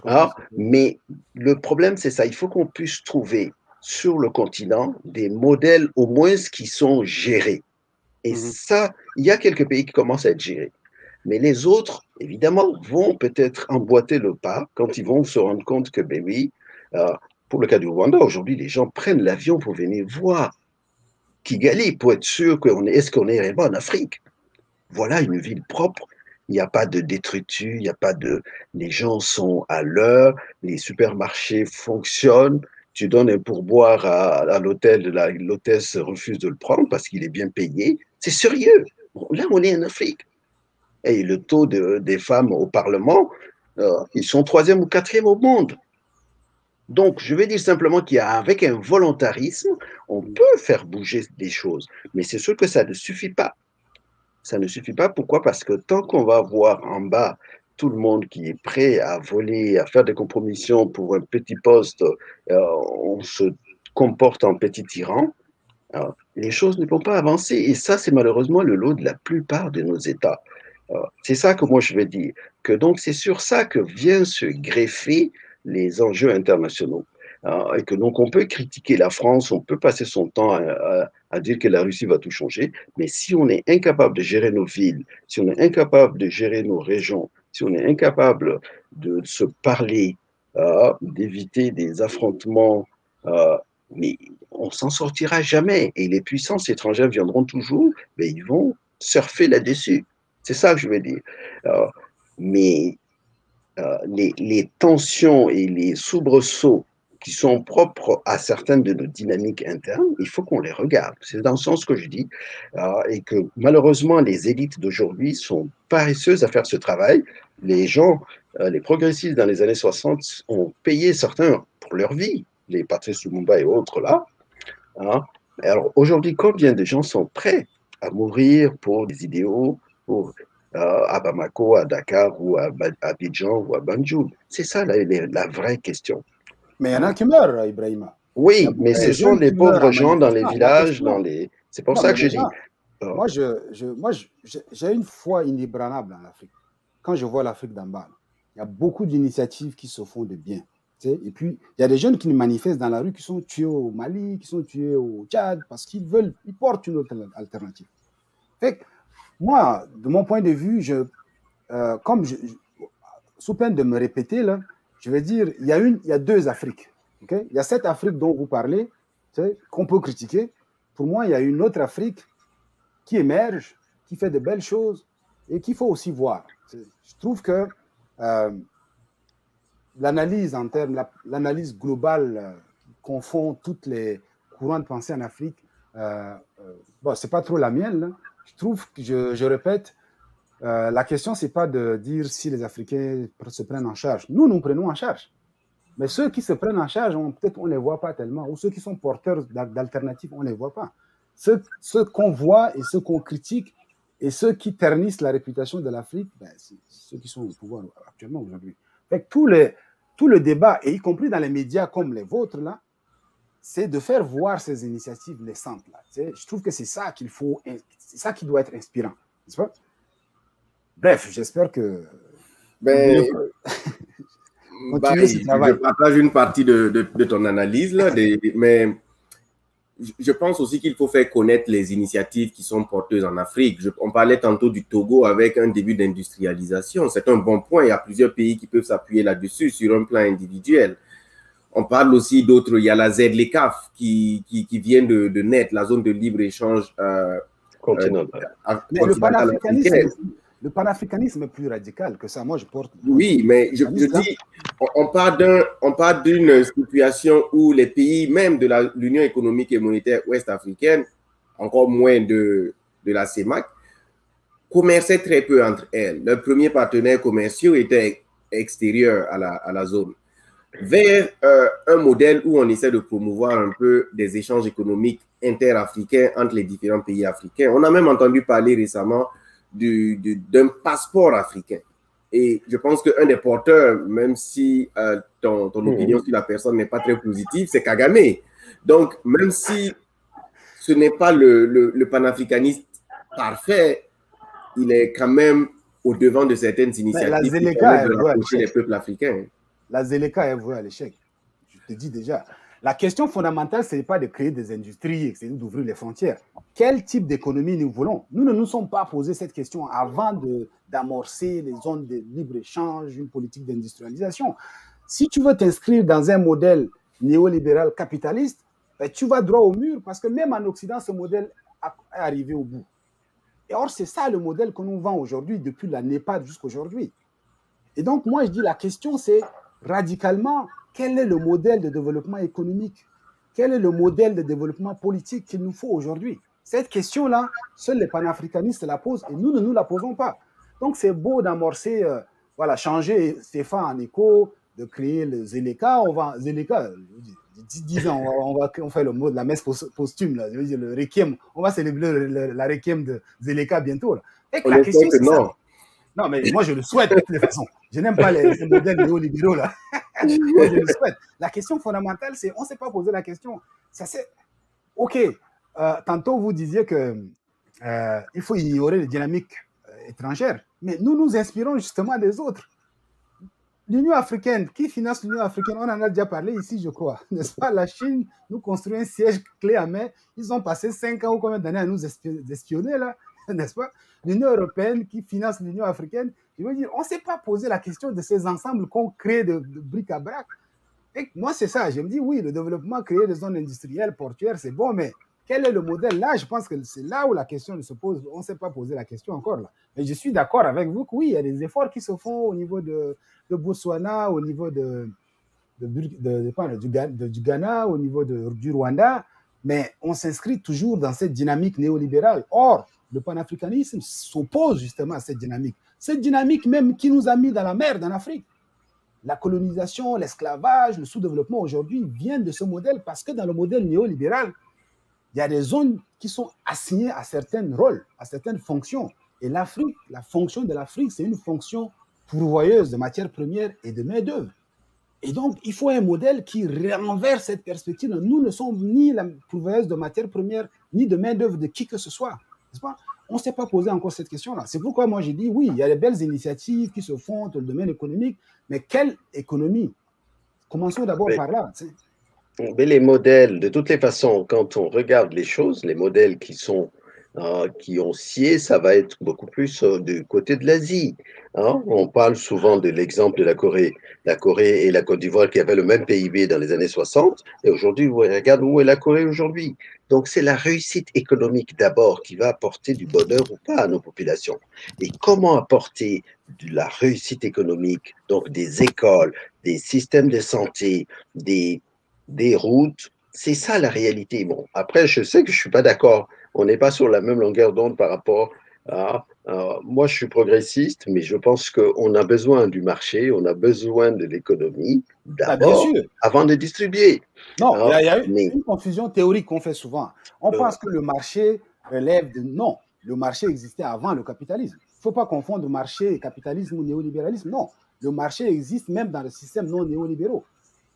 Speaker 3: Mais le problème, c'est ça. Il faut qu'on puisse trouver sur le continent des modèles au moins qui sont gérés. Et mm-hmm. ça, il y a quelques pays qui commencent à être gérés. Mais les autres, évidemment, vont peut-être emboîter le pas quand ils vont se rendre compte que, ben oui, euh, pour le cas du Rwanda, aujourd'hui, les gens prennent l'avion pour venir voir Kigali pour être sûr qu'on est, est-ce qu'on est réellement en Afrique. Voilà une ville propre. Il n'y a pas de détritus, il n'y a pas de. Les gens sont à l'heure, les supermarchés fonctionnent. Tu donnes un pourboire à, à l'hôtel, l'hôtesse refuse de le prendre parce qu'il est bien payé. C'est sérieux. Là, on est en Afrique et le taux de, des femmes au Parlement, euh, ils sont troisième ou quatrième au monde. Donc, je vais dire simplement qu'avec un volontarisme, on peut faire bouger des choses, mais c'est sûr que ça ne suffit pas. Ça ne suffit pas. Pourquoi? Parce que tant qu'on va voir en bas tout le monde qui est prêt à voler, à faire des compromissions pour un petit poste, euh, on se comporte en petit tyran, euh, les choses ne vont pas avancer. Et ça, c'est malheureusement le lot de la plupart de nos États. C'est ça que moi je veux dire. Que donc c'est sur ça que viennent se greffer les enjeux internationaux. et que donc on peut critiquer la France, on peut passer son temps à, dire que la Russie va tout changer, mais si on est incapable de gérer nos villes, si on est incapable de gérer nos régions, si on est incapable de se parler, d'éviter des affrontements, mais on s'en sortira jamais. Et les puissances étrangères viendront toujours, mais ils vont surfer là-dessus. C'est ça que je veux dire. Euh, mais euh, les, tensions et les soubresauts qui sont propres à certaines de nos dynamiques internes, il faut qu'on les regarde. C'est dans ce sens que je dis. Euh, et que malheureusement, les élites d'aujourd'hui sont paresseuses à faire ce travail. Les gens, les progressistes dans les années 60 ont payé certains pour leur vie, les Patrice Lumumba et autres là. Hein. Alors aujourd'hui, combien de gens sont prêts à mourir pour des idéaux, pour, euh, à Bamako, à Dakar ou à Abidjan ou à Banjul C'est ça la, la, vraie question.
Speaker 2: Mais il y en a qui meurent, Ibrahima.
Speaker 3: Oui, mais ce sont les pauvres gens dans les villages, dans les. C'est pour ça que je dis.
Speaker 2: Euh, moi, je, je, moi, j'ai une foi inébranlable en Afrique. Quand je vois l'Afrique d'en bas, il y a beaucoup d'initiatives qui se font de bien. Et puis, il y a des jeunes qui manifestent dans la rue, qui sont tués au Mali, qui sont tués au Tchad, parce qu'ils veulent, ils portent une autre alternative. Fait moi, de mon point de vue, je, euh, comme sous peine de me répéter, là, je vais dire, il y a, une, il y a deux Afriques. il y a cette Afrique dont vous parlez, qu'on peut critiquer. Pour moi, il y a une autre Afrique qui émerge, qui fait de belles choses et qu'il faut aussi voir. Je trouve que euh, l'analyse en termes, l'analyse globale euh, confond toutes les courants de pensée en Afrique. Euh, bon, c'est pas trop la mienne, je trouve que, je, répète, euh, la question, c'est pas de dire si les Africains se prennent en charge. Nous, nous prenons en charge. Mais ceux qui se prennent en charge, peut-être on ne les voit pas tellement. Ou ceux qui sont porteurs d'alternatives, on ne les voit pas. ceux, qu'on voit et ceux qu'on critique et ceux qui ternissent la réputation de l'Afrique, ben, c'est ceux qui sont au pouvoir actuellement aujourd'hui. Tout, les, tout le débat, et y compris dans les médias comme les vôtres, là, c'est de faire voir ces initiatives naissantes. Là. Je trouve que c'est ça qu'il faut, c'est ça qui doit être inspirant. Pas? Bref, j'espère que.
Speaker 1: Ben, bah, je partage une partie de, de, ton analyse, là, mais je pense aussi qu'il faut faire connaître les initiatives qui sont porteuses en Afrique. on parlait tantôt du Togo avec un début d'industrialisation. C'est un bon point. Il y a plusieurs pays qui peuvent s'appuyer là-dessus sur un plan individuel. On parle aussi d'autres. Il y a la ZLECAF qui, qui, qui vient de, de naître, la zone de libre-échange euh,
Speaker 3: continentale.
Speaker 2: Euh, le panafricanisme, le panafricanisme est plus radical que ça. Moi, je porte.
Speaker 1: Oui, mais je, dis, on, on parle d'une situation où les pays, même de l'Union économique et monétaire ouest-africaine, encore moins de, de la CEMAC, commerçaient très peu entre elles. Leurs premiers partenaires commerciaux étaient extérieurs à la, à la zone. Vers euh, un modèle où on essaie de promouvoir un peu des échanges économiques interafricains entre les différents pays africains. On a même entendu parler récemment d'un passeport africain. Et je pense qu'un des porteurs, même si euh, ton, ton, opinion sur la personne n'est pas très positive, c'est Kagame. Donc, même si ce n'est pas le, le, panafricaniste parfait, il est quand même au devant de certaines initiatives la
Speaker 2: Zéléka
Speaker 1: de rapprocher les peuples africains.
Speaker 2: La Zéléka est vouée à l'échec. Je te dis déjà. La question fondamentale, ce n'est pas de créer des industries, c'est d'ouvrir les frontières. Quel type d'économie nous voulons? Nous ne nous sommes pas posé cette question avant d'amorcer les zones de libre-échange, une politique d'industrialisation. Si tu veux t'inscrire dans un modèle néolibéral capitaliste, ben, tu vas droit au mur parce que même en Occident, ce modèle est arrivé au bout. Et or, c'est ça le modèle que nous vend aujourd'hui, depuis la NEPAD jusqu'à aujourd'hui. Et donc, moi, je dis la question, c'est radicalement quel est le modèle de développement économique? Quel est le modèle de développement politique qu'il nous faut aujourd'hui? Cette question-là, seuls les panafricanistes la posent et nous ne nous la posons pas. Donc c'est beau d'amorcer, euh, voilà, changer Stéphane en écho, de créer le Zéléka. On va, Zéléka, 10 ans, on, va, on fait le mot de la messe posthume, là, je veux dire, le requiem. On va célébrer la requiem de Zéléka bientôt. Là.
Speaker 1: Et la question, c'est non.
Speaker 2: Non, mais moi, je le souhaite de toute façon. Je n'aime pas les, modèles néolibéraux, là. moi, je le souhaite. La question fondamentale, c'est on ne s'est pas posé la question. Ça, c'est. OK. Euh, tantôt, vous disiez que euh, il faut ignorer les dynamiques euh, étrangères. Mais nous nous inspirons justement des autres. L'Union africaine, qui finance l'Union africaine? On en a déjà parlé ici, je crois. N'est-ce pas? La Chine nous construit un siège clé à main. Ils ont passé cinq ans ou combien d'années à nous espionner, là? n'est-ce pas? L'Union européenne qui finance l'Union africaine, je veux dire, on ne s'est pas posé la question de ces ensembles qu'on crée de, bric-à-brac. Et moi, c'est ça. Je me dis, oui, le développement, créer des zones industrielles, portuaires, c'est bon, mais quel est le modèle? Là, je pense que c'est là où la question se pose. On ne s'est pas posé la question encore là. Mais je suis d'accord avec vous que oui, il y a des efforts qui se font au niveau de, de Botswana, au niveau de, de, de, du, Ghana, au niveau du Rwanda, mais on s'inscrit toujours dans cette dynamique néolibérale. Or, le panafricanisme s'oppose justement à cette dynamique. Cette dynamique même qui nous a mis dans la merde en Afrique. La colonisation, l'esclavage, le sous-développement aujourd'hui viennent de ce modèle parce que dans le modèle néolibéral, il y a des zones qui sont assignées à certains rôles, à certaines fonctions. Et l'Afrique, la fonction de l'Afrique, c'est une fonction pourvoyeuse de matières premières et de main-d'œuvre. Et donc, il faut un modèle qui renverse cette perspective. Nous ne sommes ni la pourvoyeuse de matières premières, ni de main-d'œuvre de qui que ce soit. Pas? On ne s'est pas posé encore cette question-là. C'est pourquoi moi j'ai dit oui, il y a des belles initiatives qui se font dans le domaine économique, mais quelle économie? Commençons d'abord par là.
Speaker 3: Mais les modèles, de toutes les façons, quand on regarde les choses, les modèles qui sont euh, qui ont scié, ça va être beaucoup plus euh, du côté de l'Asie. Hein. On parle souvent de l'exemple de la Corée. La Corée et la Côte d'Ivoire qui avaient le même PIB dans les années 60, et aujourd'hui, regarde où est la Corée aujourd'hui. Donc c'est la réussite économique d'abord qui va apporter du bonheur ou pas à nos populations. Et comment apporter de la réussite économique, donc des écoles, des systèmes de santé, des, des routes, c'est ça la réalité. Bon, après, je sais que je ne suis pas d'accord on n'est pas sur la même longueur d'onde par rapport Ah, moi, je suis progressiste, mais je pense qu'on a besoin du marché, on a besoin de l'économie
Speaker 2: Ah,
Speaker 3: d'abord
Speaker 2: sûr.
Speaker 3: avant de distribuer.
Speaker 2: Non, il y
Speaker 3: Ah,
Speaker 2: a, il y a une,
Speaker 3: mais
Speaker 2: une confusion théorique qu'on fait souvent. On
Speaker 3: euh,
Speaker 2: pense que le marché relève de... Non, le marché existait avant le capitalisme. Il ne faut pas confondre marché, capitalisme ou néolibéralisme. Non, le marché existe même dans le système non néolibéraux.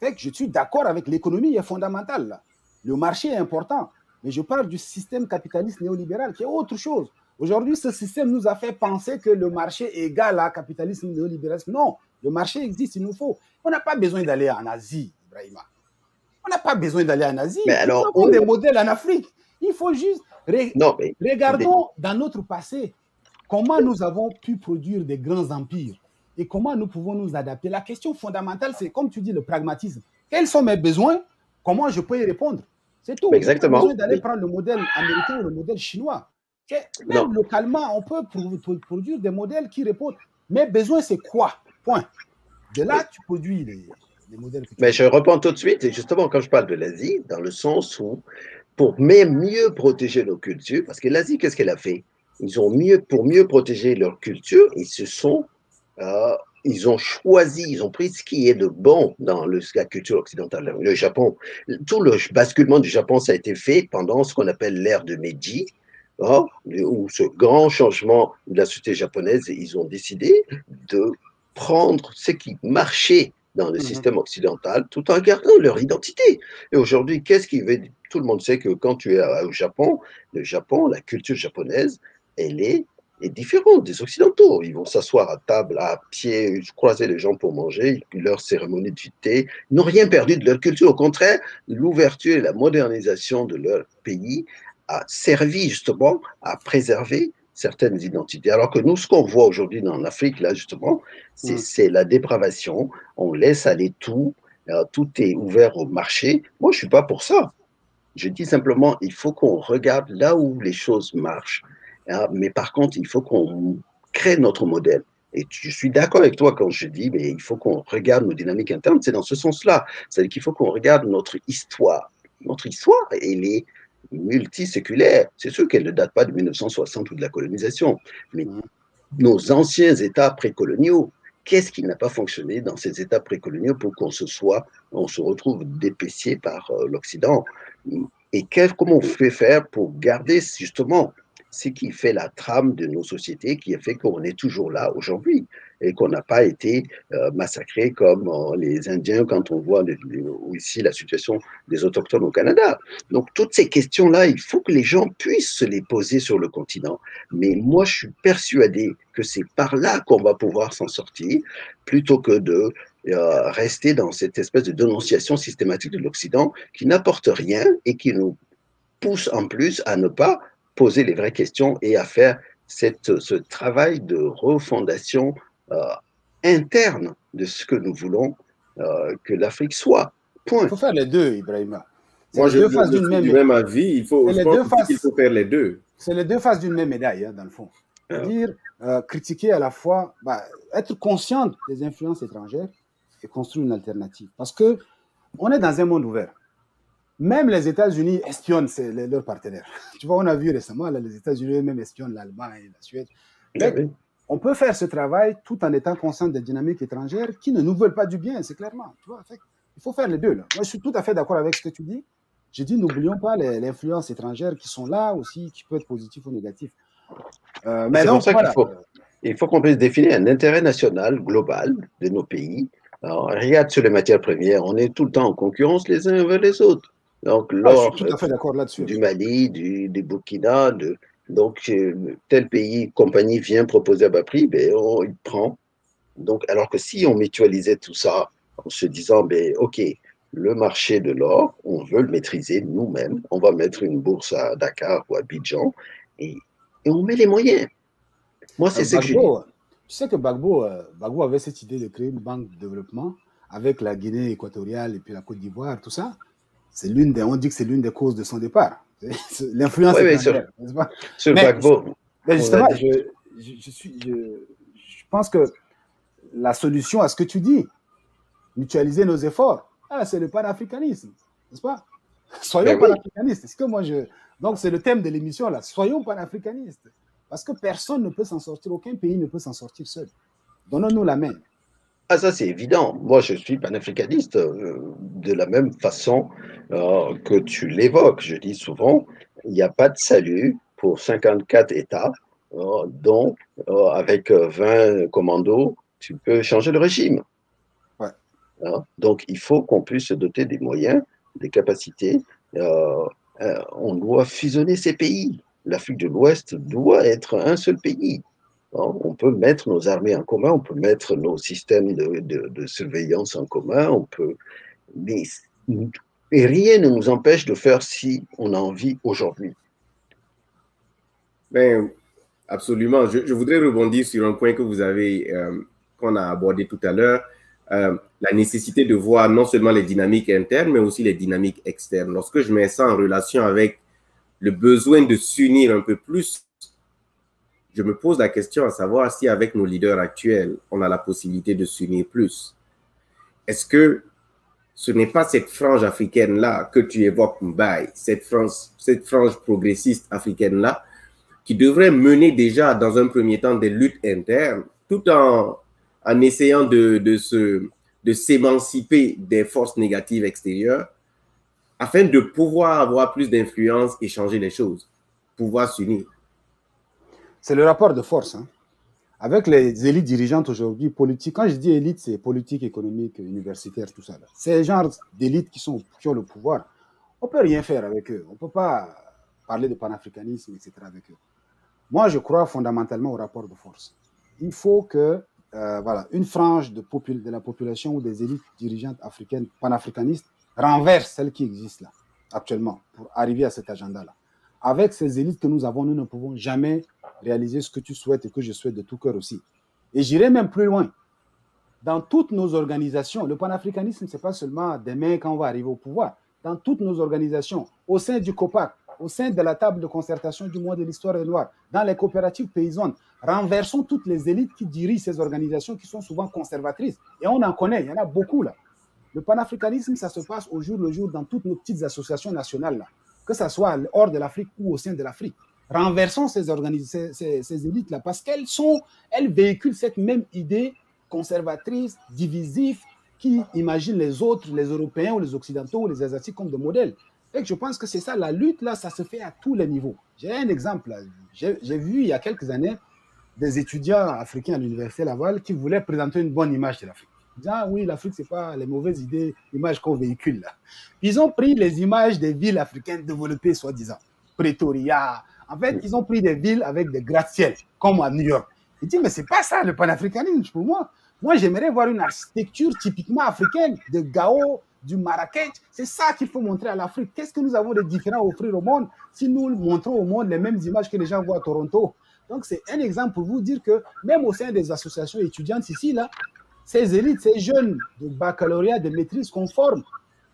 Speaker 2: Fait que je suis d'accord avec l'économie est fondamentale. Le marché est important, mais je parle du système capitaliste néolibéral qui est autre chose. Aujourd'hui, ce système nous a fait penser que le marché est égal à capitalisme néolibéralisme. Non, le marché existe, il nous faut. On n'a pas besoin d'aller en Asie, Ibrahima. On n'a pas besoin d'aller en Asie.
Speaker 3: mais alors,
Speaker 2: avons des modèles en Afrique. Il faut juste...
Speaker 3: Non, mais
Speaker 2: Regardons dans notre passé comment nous avons pu produire des grands empires et comment nous pouvons nous adapter. La question fondamentale, c'est comme tu dis, le pragmatisme. Quels sont mes besoins? Comment je peux y répondre? C'est tout.
Speaker 3: mais exactement.
Speaker 2: besoin d'aller
Speaker 3: Mais
Speaker 2: prendre le modèle américain ou le modèle chinois.
Speaker 3: Non,
Speaker 2: Même localement, on peut pro- pro- produire des modèles qui répondent. Mes besoins, c'est quoi? Point. De
Speaker 3: mais,
Speaker 2: là, tu produis les, les modèles que tu
Speaker 3: mais je reprends tout de suite, et justement, quand je parle de l'Asie, dans le sens où, pour même mieux protéger nos cultures, parce que l'Asie, qu'est-ce qu'elle a fait? Ils ont mieux, pour mieux protéger leur culture, ils se sont Euh, ils ont choisi, ils ont pris ce qui est de bon dans le, la culture occidentale. Le Japon, tout le basculement du Japon, ça a été fait pendant ce qu'on appelle l'ère de Meiji, hein, où ce grand changement de la société japonaise, ils ont décidé de prendre ce qui marchait dans le
Speaker 2: Mhm.
Speaker 3: système occidental tout en gardant leur identité. Et aujourd'hui, qu'est-ce qui veut Tout le monde sait que quand tu es au Japon, le Japon, la culture japonaise, elle est est différente des Occidentaux. Ils vont s'asseoir à table, à pied, croiser les gens pour manger, leur cérémonie de thé. Ils n'ont rien perdu de leur culture. Au contraire, l'ouverture et la modernisation de leur pays a servi justement à préserver certaines identités. Alors que nous, ce qu'on voit aujourd'hui dans l'Afrique, là, justement, c'est
Speaker 2: Mm.
Speaker 3: la dépravation. On laisse aller tout. euh, Tout est ouvert au marché. Moi, je suis pas pour ça. Je dis simplement, il faut qu'on regarde là où les choses marchent. Hein, Mais par contre, il faut qu'on crée notre modèle. Et je suis d'accord avec toi quand je dis, mais il faut qu'on regarde nos dynamiques internes. C'est dans ce sens-là. C'est-à-dire qu'il faut qu'on regarde notre histoire. Notre histoire, elle est multiséculaire. C'est sûr qu'elle ne date pas de 1960 ou de la colonisation, mais nos anciens États précoloniaux, qu'est-ce qui n'a pas fonctionné dans ces États précoloniaux pour qu'on se soit, on se retrouve dépécié par euh, l'Occident? Et quel, comment on fait faire pour garder justement ce qui fait la trame de nos sociétés, qui a fait qu'on est toujours là aujourd'hui et qu'on n'a pas été euh, massacré comme euh, les Indiens quand on voit ici la situation des autochtones au Canada. Donc toutes ces questions-là, il faut que les gens puissent se les poser sur le continent. Mais moi, je suis persuadé que c'est par là qu'on va pouvoir s'en sortir, plutôt que de euh, rester dans cette espèce de dénonciation systématique de l'Occident qui n'apporte rien et qui nous pousse en plus à ne pas poser les vraies questions et à faire cette, ce travail de refondation euh, interne de ce que nous voulons euh, que l'Afrique soit. Point.
Speaker 2: Il faut faire les deux, Ibrahima.
Speaker 1: Moi, je, je, je même, du même avis. Il faut, je pense faces, qu'il faut faire les deux.
Speaker 2: C'est les deux faces d'une même médaille, hein, dans le fond. C'est-à-dire euh, critiquer à la fois, bah, être conscient des influences étrangères et construire une alternative. Parce que on est dans un monde ouvert. Même les États-Unis espionnent leurs partenaires. Tu vois, on a vu récemment, là, les États-Unis même espionnent l'Allemagne et la Suède. Oui. On peut faire ce travail tout en étant conscient des dynamiques étrangères qui ne nous veulent pas du bien, c'est clairement. Tu vois, fait, il faut faire les deux. Là. Moi, je suis tout à fait d'accord avec ce que tu dis. Je dis, n'oublions pas l'influence étrangère qui sont là aussi, qui peut être positif ou négatif.
Speaker 3: Euh, mais donc, pour ça voilà. qu'il faut, il faut qu'on puisse définir un intérêt national global de nos pays. Alors, regarde sur les matières premières, on est tout le temps en concurrence les uns avec les autres. Donc, l'or
Speaker 2: ah,
Speaker 3: du Mali, du, du Burkina, de, donc euh, tel pays, compagnie vient proposer à bas prix, ben, on, il prend. Donc, alors que si on mutualisait tout ça en se disant, ben, OK, le marché de l'or, on veut le maîtriser nous-mêmes, on va mettre une bourse à Dakar ou à Abidjan et, et on met les moyens. Moi, c'est ce que je dis.
Speaker 2: Tu sais que Bagbo, euh, Bagbo avait cette idée de créer une banque de développement avec la Guinée équatoriale et puis la Côte d'Ivoire, tout ça. C'est l'une des, on dit que c'est l'une des causes de son départ. L'influence
Speaker 3: oui, sur, sur mais, Bagbo.
Speaker 2: Mais justement, je, je, je, suis, je, je, pense que la solution à ce que tu dis, mutualiser nos efforts, ah, c'est le panafricanisme, n'est-ce pas? Soyons panafricanistes. Oui. Que moi je. Donc, c'est le thème de l'émission là. Soyons panafricanistes. Parce que personne ne peut s'en sortir, aucun pays ne peut s'en sortir seul. Donnons-nous la main.
Speaker 3: Ah, ça, c'est évident. Moi, je suis panafricaniste euh, de la même façon euh, que tu l'évoques. Je dis souvent, il n'y a pas de salut pour 54 États, euh, dont avec 20 commandos, tu peux changer le régime. Hein? Donc, il faut qu'on puisse se doter des moyens, des capacités. on doit fusionner ces pays. L'Afrique de l'Ouest doit être un seul pays. On peut mettre nos armées en commun, on peut mettre nos systèmes de, surveillance en commun, on peut, mais et rien ne nous empêche de faire si on a envie aujourd'hui.
Speaker 1: Ben, absolument. Je, voudrais rebondir sur un point que vous avez, euh, qu'on a abordé tout à l'heure, euh, la nécessité de voir non seulement les dynamiques internes, mais aussi les dynamiques externes. Lorsque je mets ça en relation avec le besoin de s'unir un peu plus je me pose la question à savoir si avec nos leaders actuels, on a la possibilité de s'unir plus. Est-ce que ce n'est pas cette frange africaine-là que tu évoques, Mbaye, cette frange, progressiste africaine-là, qui devrait mener déjà dans un premier temps des luttes internes, tout en, essayant de, se, de s'émanciper des forces négatives extérieures, afin de pouvoir avoir plus d'influence et changer les choses, pouvoir s'unir?
Speaker 2: C'est le rapport de force. Hein. Avec les élites dirigeantes aujourd'hui, politiques, quand je dis élite, c'est politique, économique, universitaire, tout ça. C'est le genre d'élites qui, qui ont le pouvoir. On ne peut rien faire avec eux. On ne peut pas parler de panafricanisme, etc. avec eux. Moi, je crois fondamentalement au rapport de force. Il faut que euh, voilà, une frange de, de la population ou des élites dirigeantes africaines panafricanistes renverse celle qui existe là, actuellement, pour arriver à cet agenda-là avec ces élites que nous avons, nous ne pouvons jamais réaliser ce que tu souhaites et que je souhaite de tout cœur aussi. Et j'irai même plus loin. Dans toutes nos organisations, le panafricanisme, ce n'est pas seulement demain quand on va arriver au pouvoir. Dans toutes nos organisations, au sein du COPAC, au sein de la table de concertation du mois de l'histoire des Noirs, dans les coopératives paysannes, renversons toutes les élites qui dirigent ces organisations qui sont souvent conservatrices. Et on en connaît, il y en a beaucoup là. Le panafricanisme, ça se passe au jour le jour dans toutes nos petites associations nationales là que ce soit hors de l'Afrique ou au sein de l'Afrique. Renversons ces, élites-là parce qu'elles sont, elles véhiculent cette même idée conservatrice, divisive, qui imagine les autres, les Européens ou les Occidentaux ou les Asiatiques comme des modèles. Et je pense que c'est ça, la lutte, là, ça se fait à tous les niveaux. J'ai un exemple, j'ai vu il y a quelques années des étudiants africains à l'Université Laval qui voulaient présenter une bonne image de l'Afrique ah oui, l'Afrique, c'est pas les mauvaises idées, images qu'on véhicule là. Ils ont pris les images des villes africaines développées, soi-disant. Pretoria. En fait, ils ont pris des villes avec des gratte-ciel, comme à New York. Ils disent, mais c'est pas ça le panafricanisme pour moi. Moi, j'aimerais voir une architecture typiquement africaine, de Gao, du Marrakech. C'est ça qu'il faut montrer à l'Afrique. Qu'est-ce que nous avons de différent à offrir au monde si nous montrons au monde les mêmes images que les gens voient à Toronto? Donc, c'est un exemple pour vous dire que même au sein des associations étudiantes ici, là, ces élites, ces jeunes de baccalauréat, de maîtrise qu'on forme,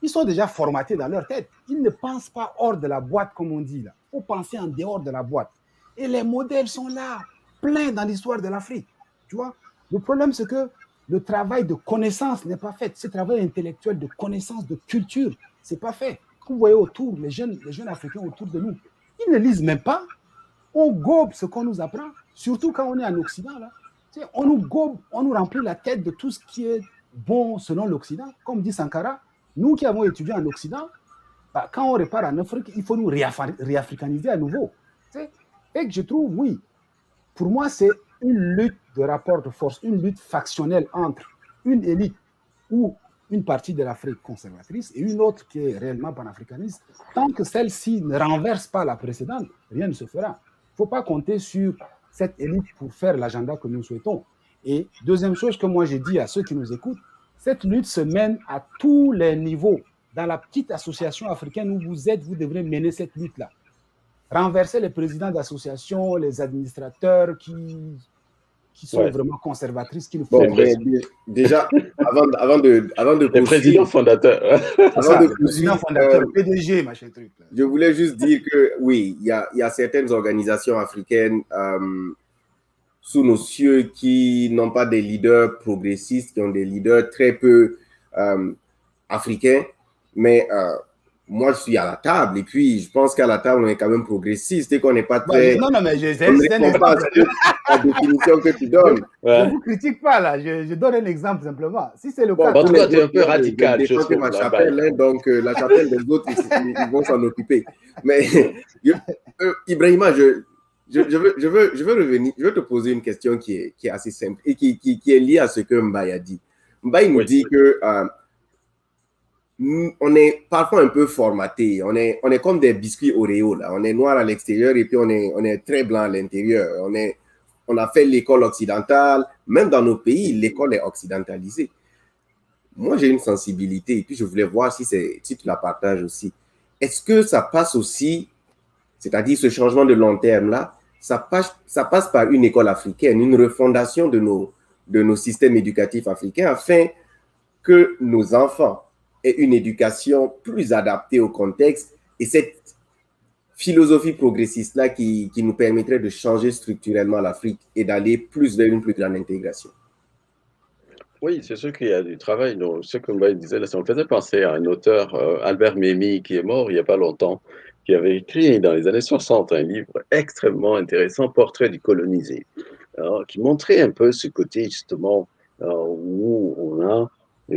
Speaker 2: ils sont déjà formatés dans leur tête. Ils ne pensent pas hors de la boîte, comme on dit là. Faut penser en dehors de la boîte. Et les modèles sont là, pleins dans l'histoire de l'Afrique. Tu vois Le problème, c'est que le travail de connaissance n'est pas fait. Ce travail intellectuel de connaissance, de culture, c'est pas fait. Vous voyez autour, les jeunes, les jeunes Africains autour de nous, ils ne lisent même pas. On gobe ce qu'on nous apprend, surtout quand on est en Occident. Là on nous gobe, on nous remplit la tête de tout ce qui est bon selon l'Occident. Comme dit Sankara, nous qui avons étudié en Occident, bah, quand on repart en Afrique, il faut nous réafricaniser à nouveau. Et que je trouve, oui, pour moi, c'est une lutte de rapport de force, une lutte factionnelle entre une élite ou une partie de l'Afrique conservatrice et une autre qui est réellement panafricaniste. Tant que celle-ci ne renverse pas la précédente, rien ne se fera. Il ne faut pas compter sur cette élite pour faire l'agenda que nous souhaitons. Et deuxième chose que moi j'ai dit à ceux qui nous écoutent, cette lutte se mène à tous les niveaux. Dans la petite association africaine où vous êtes, vous devrez mener cette lutte-là. Renverser les présidents d'associations, les administrateurs qui qui sont vraiment conservatrices, qui nous
Speaker 1: font. déjà, avant, avant, de, avant de
Speaker 3: Le président fondateur.
Speaker 2: avant de président fondateur, euh, PDG, machin truc.
Speaker 1: Je voulais juste dire que oui, il y a, y a, certaines organisations africaines euh, sous nos cieux qui n'ont pas des leaders progressistes, qui ont des leaders très peu euh, africains, mais moi, je suis à la table et puis je pense qu'à la table, on est quand même progressiste et qu'on n'est pas très.
Speaker 2: non, non, mais je
Speaker 1: sais pas la définition que tu donnes.
Speaker 2: Je ne vous critique pas là, je, donne un exemple simplement. Si c'est le cas.
Speaker 3: Bon, toi, tu es un peu radical.
Speaker 1: Je défends ma chapelle, hein, donc euh, la chapelle des autres, ils, vont s'en occuper. Mais euh, Ibrahima, je, je, veux, je, veux, je veux revenir, je veux te poser une question qui est, qui est assez simple et qui, qui, qui est liée à ce que Mbaye a dit. Mbaye nous dit que. Euh, on est parfois un peu formaté. On est, on est comme des biscuits Oreo. Là. On est noir à l'extérieur et puis on est, on est très blanc à l'intérieur. On, on a fait l'école occidentale. Même dans nos pays, l'école est occidentalisée. Moi, j'ai une sensibilité et puis je voulais voir si, si tu la partages aussi. Est-ce que ça passe aussi, c'est-à-dire ce changement de long terme-là, ça passe, ça passe par une école africaine, une refondation de nos, de nos systèmes éducatifs africains afin que nos enfants et une éducation plus adaptée au contexte et cette philosophie progressiste-là qui, qui, nous permettrait de changer structurellement l'Afrique et d'aller plus vers une plus grande intégration.
Speaker 3: Oui, c'est sûr qu'il y a du travail. Donc, ce que Mbaye disait, là, ça me faisait penser à un auteur, euh, Albert Memmi, qui est mort il n'y a pas longtemps, qui avait écrit dans les années 60 un livre extrêmement intéressant, Portrait du colonisé, qui montrait un peu ce côté justement euh, où on a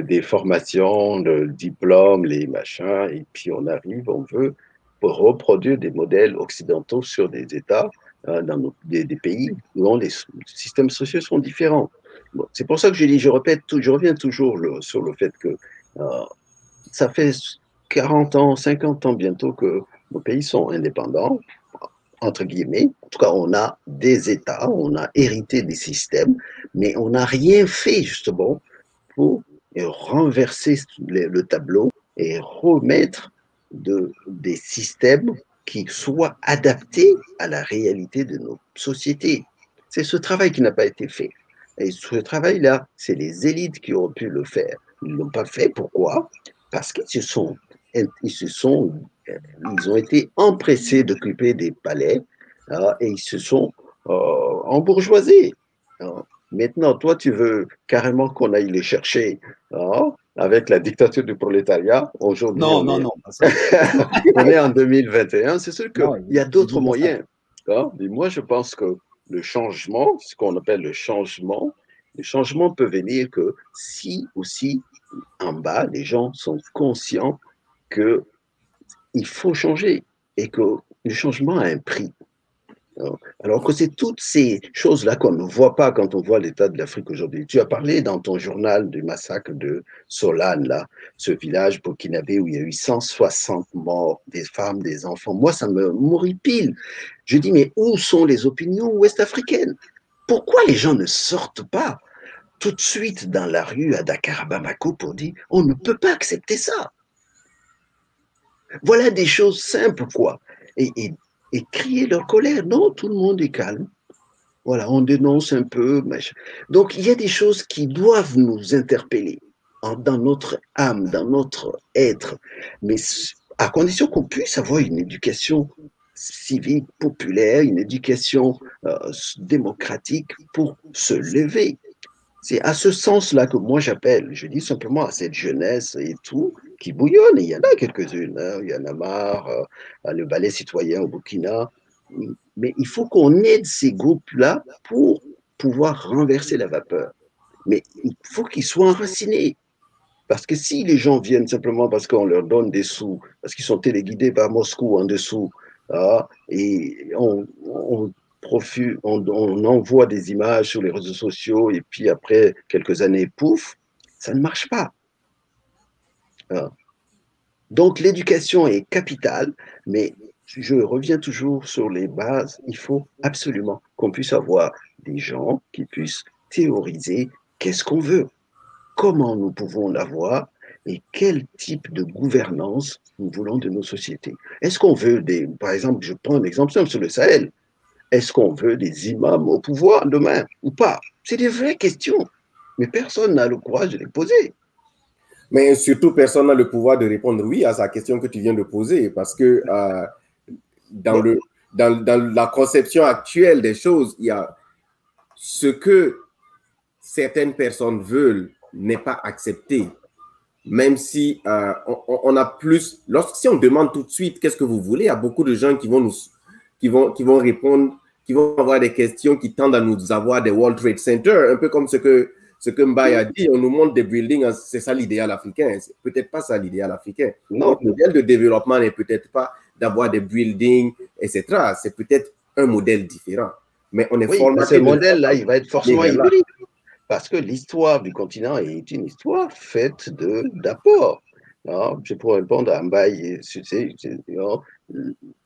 Speaker 3: des formations, le diplôme, les machins, et puis on arrive, on veut reproduire des modèles occidentaux sur des États euh, dans des, pays où les systèmes sociaux sont différents. c'est pour ça que je dis, je répète, je reviens toujours sur le fait que euh, ça fait 40 ans, 50 ans bientôt que nos pays sont indépendants, entre guillemets. En tout cas, on a des États, on a hérité des systèmes, mais on n'a rien fait justement pour et renverser le tableau et remettre de, des systèmes qui soient adaptés à la réalité de nos sociétés. C'est ce travail qui n'a pas été fait. Et ce travail-là, c'est les élites qui ont pu le faire. Ils ne l'ont pas fait. Pourquoi? Parce qu'ils se sont, ils se sont, ils ont été empressés d'occuper des palais hein, et ils se sont euh, embourgeoisés. Maintenant, toi, tu veux carrément qu'on aille les chercher hein, avec la dictature du prolétariat. Aujourd'hui,
Speaker 2: non, non, non.
Speaker 3: on est en 2021. C'est sûr qu'il y a d'autres moyens. Hein. Mais moi, je pense que le changement, ce qu'on appelle le changement, le changement peut venir que si aussi en bas, les gens sont conscients que il faut changer et que le changement a un prix. Alors que c'est toutes ces choses-là qu'on ne voit pas quand on voit l'état de l'Afrique aujourd'hui. Tu as parlé dans ton journal du massacre de Solane, là, ce village burkinabé où il y a eu 160 morts, des femmes, des enfants. Moi, ça me pile. Je dis, mais où sont les opinions ouest-africaines? Pourquoi les gens ne sortent pas tout de suite dans la rue à Dakar, Bamako, pour dire, on ne peut pas accepter ça? Voilà des choses simples, quoi. Et, et, et crier leur colère. Non, tout le monde est calme. Voilà, on dénonce un peu. Donc, il y a des choses qui doivent nous interpeller dans notre âme, dans notre être, mais à condition qu'on puisse avoir une éducation civique, populaire, une éducation euh, démocratique pour se lever. C'est à ce sens-là que moi j'appelle, je dis simplement à cette jeunesse et tout, qui bouillonnent. Il y en a quelques-unes. Hein. Il y en a marre, euh, le ballet citoyen au Burkina. Mais il faut qu'on aide ces groupes-là pour pouvoir renverser la vapeur. Mais il faut qu'ils soient enracinés. Parce que si les gens viennent simplement parce qu'on leur donne des sous, parce qu'ils sont téléguidés par Moscou en dessous, ah, et on, on, on, envoie des images sur les réseaux sociaux, et puis après quelques années, pouf, ça ne marche pas. Hein. Donc l'éducation est capitale, mais je reviens toujours sur les bases. Il faut absolument qu'on puisse avoir des gens qui puissent théoriser qu'est-ce qu'on veut, comment nous pouvons l'avoir et quel type de gouvernance nous voulons de nos sociétés. Est-ce qu'on veut des, par exemple, je prends un exemple simple sur le Sahel, est-ce qu'on veut des imams au pouvoir demain ou pas? C'est des vraies questions, mais personne n'a le courage de les poser.
Speaker 1: Mais surtout, personne n'a le pouvoir de répondre oui à sa question que tu viens de poser, parce que euh, dans, le, dans, dans, la conception actuelle des choses, il y a ce que certaines personnes veulent n'est pas accepté. même si euh, on, a plus, lorsque si on demande tout de suite qu'est-ce que vous voulez, il y a beaucoup de gens qui vont nous, qui vont, qui vont répondre, qui vont avoir des questions qui tendent à nous avoir des World Trade Center, un peu comme ce que ce que Mbaye a dit, on nous montre des buildings, c'est ça l'idéal africain. C'est peut-être pas ça l'idéal africain. Notre modèle de développement n'est peut-être pas d'avoir des buildings, etc. C'est peut-être un modèle différent. Mais on est
Speaker 3: oui, Ce modèle-là, il va être forcément hybride. Parce que l'histoire du continent est une histoire faite d'apports. Je pourrais répondre à Mbaye,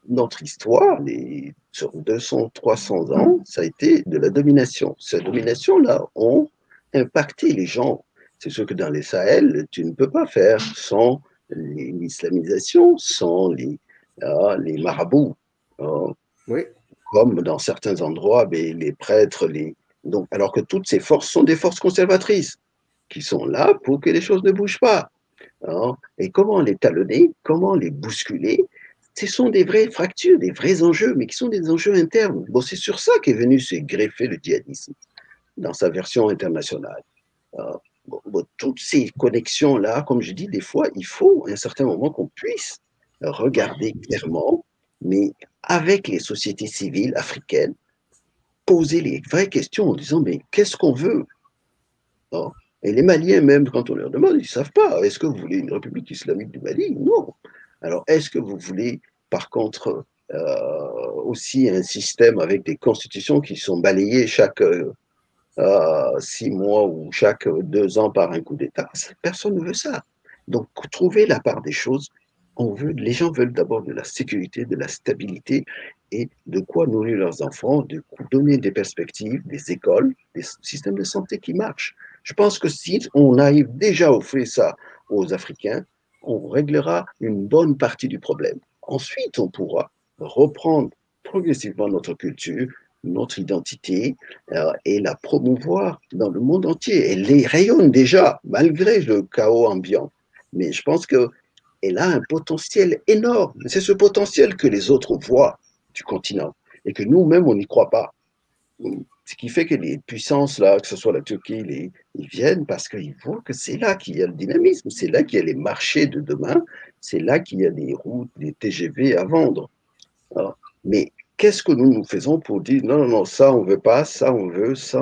Speaker 3: notre histoire, les, sur 200, 300 ans, ça a été de la domination. Cette domination-là ont impacté les gens. C'est ce que dans les Sahel, tu ne peux pas faire sans l'islamisation, sans les, ah, les marabouts. Hein.
Speaker 1: Oui.
Speaker 3: Comme dans certains endroits, mais les prêtres, les, donc, alors que toutes ces forces sont des forces conservatrices qui sont là pour que les choses ne bougent pas. Hein. Et comment les talonner, comment les bousculer? Ce sont des vraies fractures, des vrais enjeux, mais qui sont des enjeux internes. Bon, c'est sur ça qu'est venu se greffer le djihadisme dans sa version internationale. Toutes ces connexions-là, comme je dis, des fois, il faut à un certain moment qu'on puisse regarder clairement, mais avec les sociétés civiles africaines, poser les vraies questions en disant mais qu'est-ce qu'on veut? Et les Maliens, même quand on leur demande, ils ne savent pas. Est-ce que vous voulez une république islamique du Mali? Non. Alors, est-ce que vous voulez, par contre, euh, aussi un système avec des constitutions qui sont balayées chaque euh, six mois ou chaque deux ans par un coup d'État Personne ne veut ça. Donc, trouver la part des choses. On veut, les gens veulent d'abord de la sécurité, de la stabilité et de quoi nourrir leurs enfants, de donner des perspectives, des écoles, des systèmes de santé qui marchent. Je pense que si on arrive déjà à offrir ça aux Africains, on réglera une bonne partie du problème. Ensuite, on pourra reprendre progressivement notre culture, notre identité euh, et la promouvoir dans le monde entier. Elle les rayonne déjà, malgré le chaos ambiant. Mais je pense qu'elle a un potentiel énorme. C'est ce potentiel que les autres voient du continent et que nous-mêmes, on n'y croit pas. Ce qui fait que les puissances, là, que ce soit la Turquie, ils viennent parce qu'ils voient que c'est là qu'il y a le dynamisme, c'est là qu'il y a les marchés de demain, c'est là qu'il y a des routes, des TGV à vendre. mais qu'est-ce que nous nous faisons pour dire non, non, non, ça on veut pas, ça on veut, ça.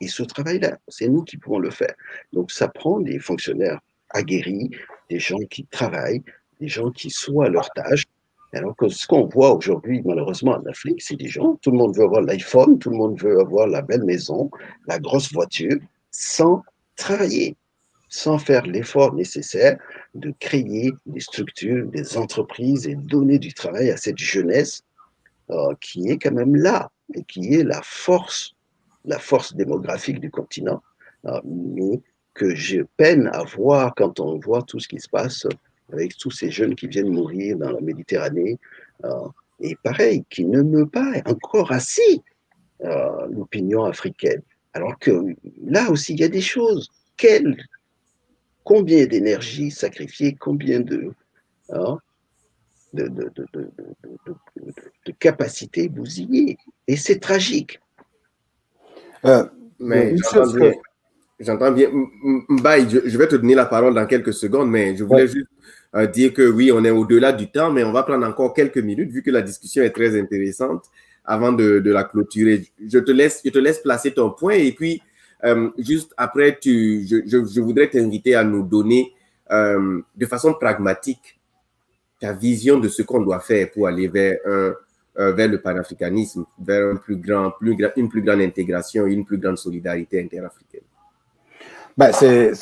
Speaker 3: Et ce travail-là, c'est nous qui pouvons le faire. Donc ça prend des fonctionnaires aguerris, des gens qui travaillent, des gens qui soient à leur tâche, alors que ce qu'on voit aujourd'hui, malheureusement, en Afrique, c'est des gens, tout le monde veut avoir l'iPhone, tout le monde veut avoir la belle maison, la grosse voiture, sans travailler, sans faire l'effort nécessaire de créer des structures, des entreprises et donner du travail à cette jeunesse euh, qui est quand même là et qui est la force, la force démographique du continent, euh, mais que j'ai peine à voir quand on voit tout ce qui se passe avec tous ces jeunes qui viennent mourir dans la Méditerranée. Euh, et pareil, qui ne meut pas encore assez l'opinion africaine. Alors que là aussi, il y a des choses. Quelle, combien d'énergie sacrifiée, combien de, hein, de, de, de, de, capacités bousillées. Et c'est tragique.
Speaker 1: Euh, mais j'entends bien. Mbaye, je, je, vais te donner la parole dans quelques secondes, mais je voulais juste euh, dire que oui, on est au-delà du temps, mais on va prendre encore quelques minutes vu que la discussion est très intéressante avant de, de la clôturer. Je te, laisse, je te laisse placer ton point et puis euh, juste après, tu, je, je, je voudrais t'inviter à nous donner euh, de façon pragmatique ta vision de ce qu'on doit faire pour aller vers, un, euh, vers le panafricanisme, vers un plus grand, plus, une plus grande intégration et une plus grande solidarité interafricaine?
Speaker 2: Ben, c'est,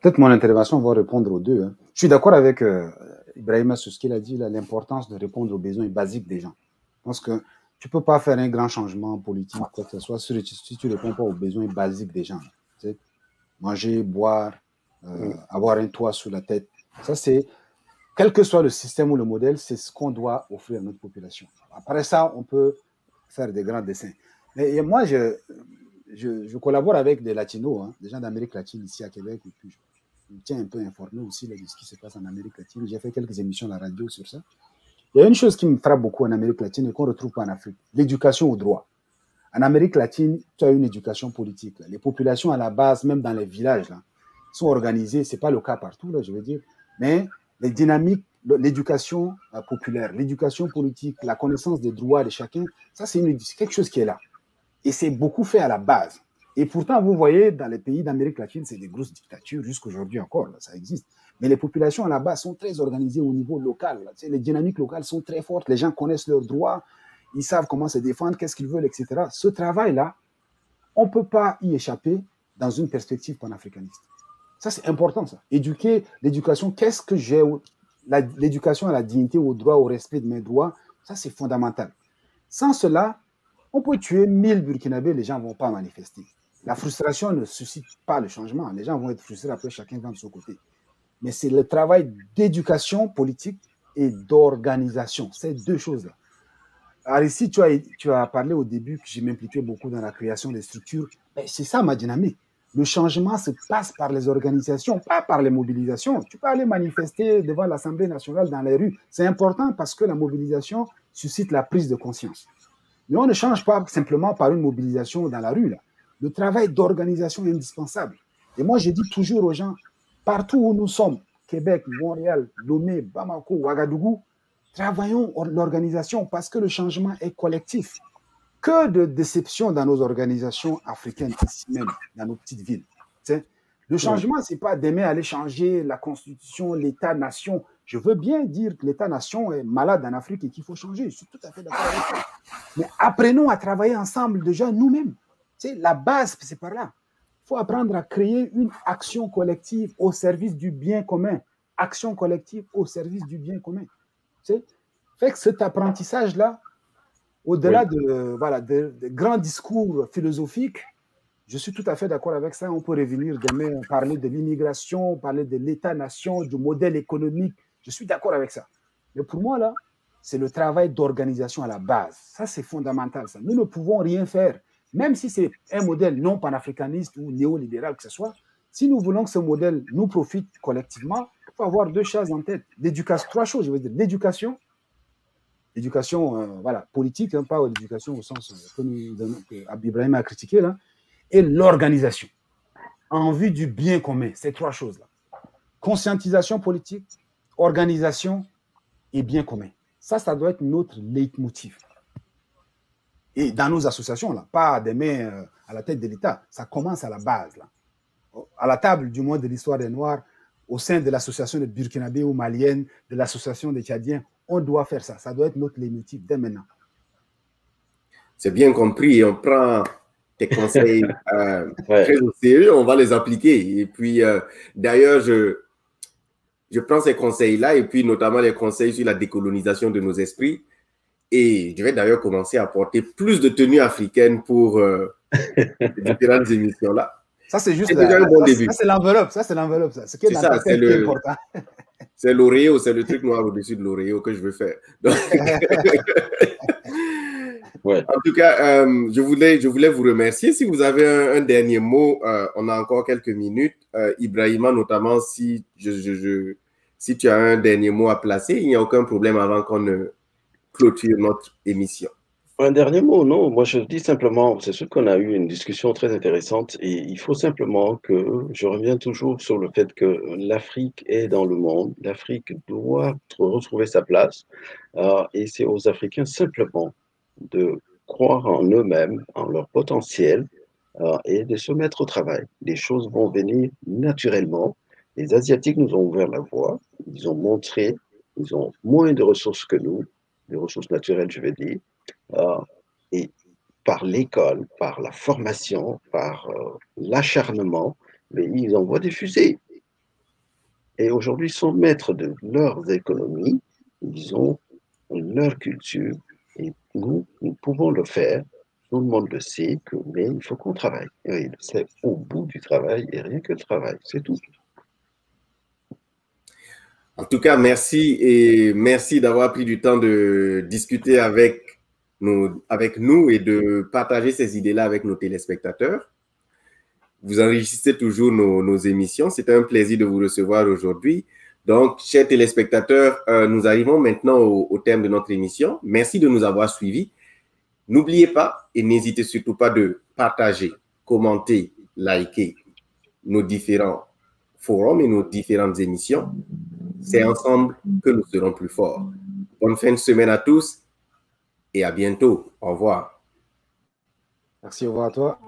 Speaker 2: peut-être mon intervention va répondre aux deux. Hein. Je suis d'accord avec euh, Ibrahima sur ce qu'il a dit, l'importance de répondre aux besoins basiques des gens. Parce que tu peux pas faire un grand changement politique, quoi que ce soit, si tu ne réponds pas aux besoins basiques des gens. Tu sais, manger, boire, euh, avoir un toit sur la tête. Ça, c'est, quel que soit le système ou le modèle, c'est ce qu'on doit offrir à notre population. Après ça, on peut faire des grands dessins. Mais moi, je, je, je collabore avec des latinos, hein, des gens d'Amérique latine ici à Québec, et puis je tiens un peu informé aussi de ce qui se passe en Amérique latine. J'ai fait quelques émissions à la radio sur ça. Il y a une chose qui me frappe beaucoup en Amérique latine et qu'on ne retrouve pas en Afrique, l'éducation au droit. En Amérique latine, tu as une éducation politique. Les populations à la base, même dans les villages, là, sont organisées, ce n'est pas le cas partout, là, je veux dire, mais les dynamiques, l'éducation euh, populaire, l'éducation politique, la connaissance des droits de chacun, ça, c'est quelque chose qui est là. Et c'est beaucoup fait à la base. Et pourtant, vous voyez, dans les pays d'Amérique latine, c'est des grosses dictatures, jusqu'aujourd'hui encore, ça existe. Mais les populations là-bas sont très organisées au niveau local. Les dynamiques locales sont très fortes, les gens connaissent leurs droits, ils savent comment se défendre, qu'est-ce qu'ils veulent, etc. Ce travail-là, on ne peut pas y échapper dans une perspective panafricaniste. Ça, c'est important, ça. Éduquer l'éducation, qu'est-ce que j'ai L'éducation à la dignité, au droit, au respect de mes droits, ça, c'est fondamental. Sans cela, on peut tuer 1000 Burkinabés, les gens ne vont pas manifester. La frustration ne suscite pas le changement. Les gens vont être frustrés après chacun va de son côté. Mais c'est le travail d'éducation politique et d'organisation. Ces deux choses-là. Alors ici, tu as, tu as parlé au début que j'ai m'impliqué beaucoup dans la création des structures. C'est ça ma dynamique. Le changement se passe par les organisations, pas par les mobilisations. Tu peux aller manifester devant l'Assemblée nationale dans les rues. C'est important parce que la mobilisation suscite la prise de conscience. Mais on ne change pas simplement par une mobilisation dans la rue. Le travail d'organisation est indispensable. Et moi, je dis toujours aux gens, partout où nous sommes, Québec, Montréal, Lomé, Bamako, Ouagadougou, travaillons l'organisation parce que le changement est collectif que de déception dans nos organisations africaines, ici même, dans nos petites villes. Le changement, ce n'est pas d'aimer aller changer la constitution, l'État-nation. Je veux bien dire que l'État-nation est malade en Afrique et qu'il faut changer. Je suis tout à fait d'accord avec ça. Mais apprenons à travailler ensemble déjà nous-mêmes. La base, c'est par là. Il faut apprendre à créer une action collective au service du bien commun. Action collective au service du bien commun. Fait que cet apprentissage-là, au-delà de, voilà, de, grands discours philosophiques, je suis tout à fait d'accord avec ça. On peut revenir demain, parler de l'immigration, parler de l'État-nation, du modèle économique. Je suis d'accord avec ça. Mais pour moi, là, c'est le travail d'organisation à la base. Ça, c'est fondamental. Ça. Nous ne pouvons rien faire, même si c'est un modèle non panafricaniste ou néolibéral que ce soit. Si nous voulons que ce modèle nous profite collectivement, il faut avoir deux choses en tête. L'éducation, trois choses, je veux dire. L'éducation, l'éducation euh, voilà, politique, hein, pas l'éducation au sens euh, que, Ibrahim a critiqué, là, et l'organisation en vue du bien commun. Ces trois choses-là. Conscientisation politique, organisation et bien commun. Ça, ça doit être notre leitmotiv. Et dans nos associations, là, pas des mains euh, à la tête de l'État, ça commence à la base. Là. À la table du mois de l'histoire des Noirs, au sein de l'association des Burkinabés ou Maliennes, de l'association des Tchadiens, on doit faire ça. Ça doit être notre limite dès maintenant.
Speaker 1: C'est bien compris. On prend tes conseils euh, très au sérieux. On va les appliquer. Et puis, euh, d'ailleurs, je, je prends ces conseils-là et puis notamment les conseils sur la décolonisation de nos esprits. Et je vais d'ailleurs commencer à apporter plus de tenues africaines pour euh, les différentes émissions-là.
Speaker 2: Ça, c'est juste déjà un bon début. Ça, c'est l'enveloppe. Ça, c'est l'enveloppe. Ça. Ce qui est, ça, c'est le, important.
Speaker 1: C'est l'oréo, c'est le truc noir au-dessus de l'oréo que je veux faire. En tout cas, euh, je, voulais, je voulais vous remercier. Si vous avez un, dernier mot, euh, on a encore quelques minutes. Euh, Ibrahima, notamment, si, je, je, si tu as un dernier mot à placer, il n'y a aucun problème avant qu'on ne clôture notre émission.
Speaker 3: Un dernier mot, non? Moi, je dis simplement, c'est sûr qu'on a eu une discussion très intéressante et il faut simplement que je reviens toujours sur le fait que l'Afrique est dans le monde. L'Afrique doit retrouver sa place euh, et c'est aux Africains simplement de croire en eux-mêmes, en leur potentiel euh, et de se mettre au travail. Les choses vont venir naturellement. Les Asiatiques nous ont ouvert la voie. Ils ont montré, ils ont moins de ressources que nous, des ressources naturelles, je vais dire. Euh, et par l'école, par la formation, par euh, l'acharnement, mais ils envoient des fusées. Et aujourd'hui, ils sont maîtres de leurs économies, ils ont leur culture, et nous, nous pouvons le faire. Tout le monde le sait, mais il faut qu'on travaille. C'est au bout du travail et rien que le travail, c'est tout.
Speaker 1: En tout cas, merci et merci d'avoir pris du temps de discuter avec avec nous et de partager ces idées-là avec nos téléspectateurs. Vous enrichissez toujours nos, émissions. C'est un plaisir de vous recevoir aujourd'hui. Donc, chers téléspectateurs, euh, nous arrivons maintenant au, au, terme de notre émission. Merci de nous avoir suivis. N'oubliez pas et n'hésitez surtout pas de partager, commenter, liker nos différents forums et nos différentes émissions. C'est ensemble que nous serons plus forts. Bonne fin de semaine à tous et à bientôt. Au revoir.
Speaker 2: Merci, au revoir à toi.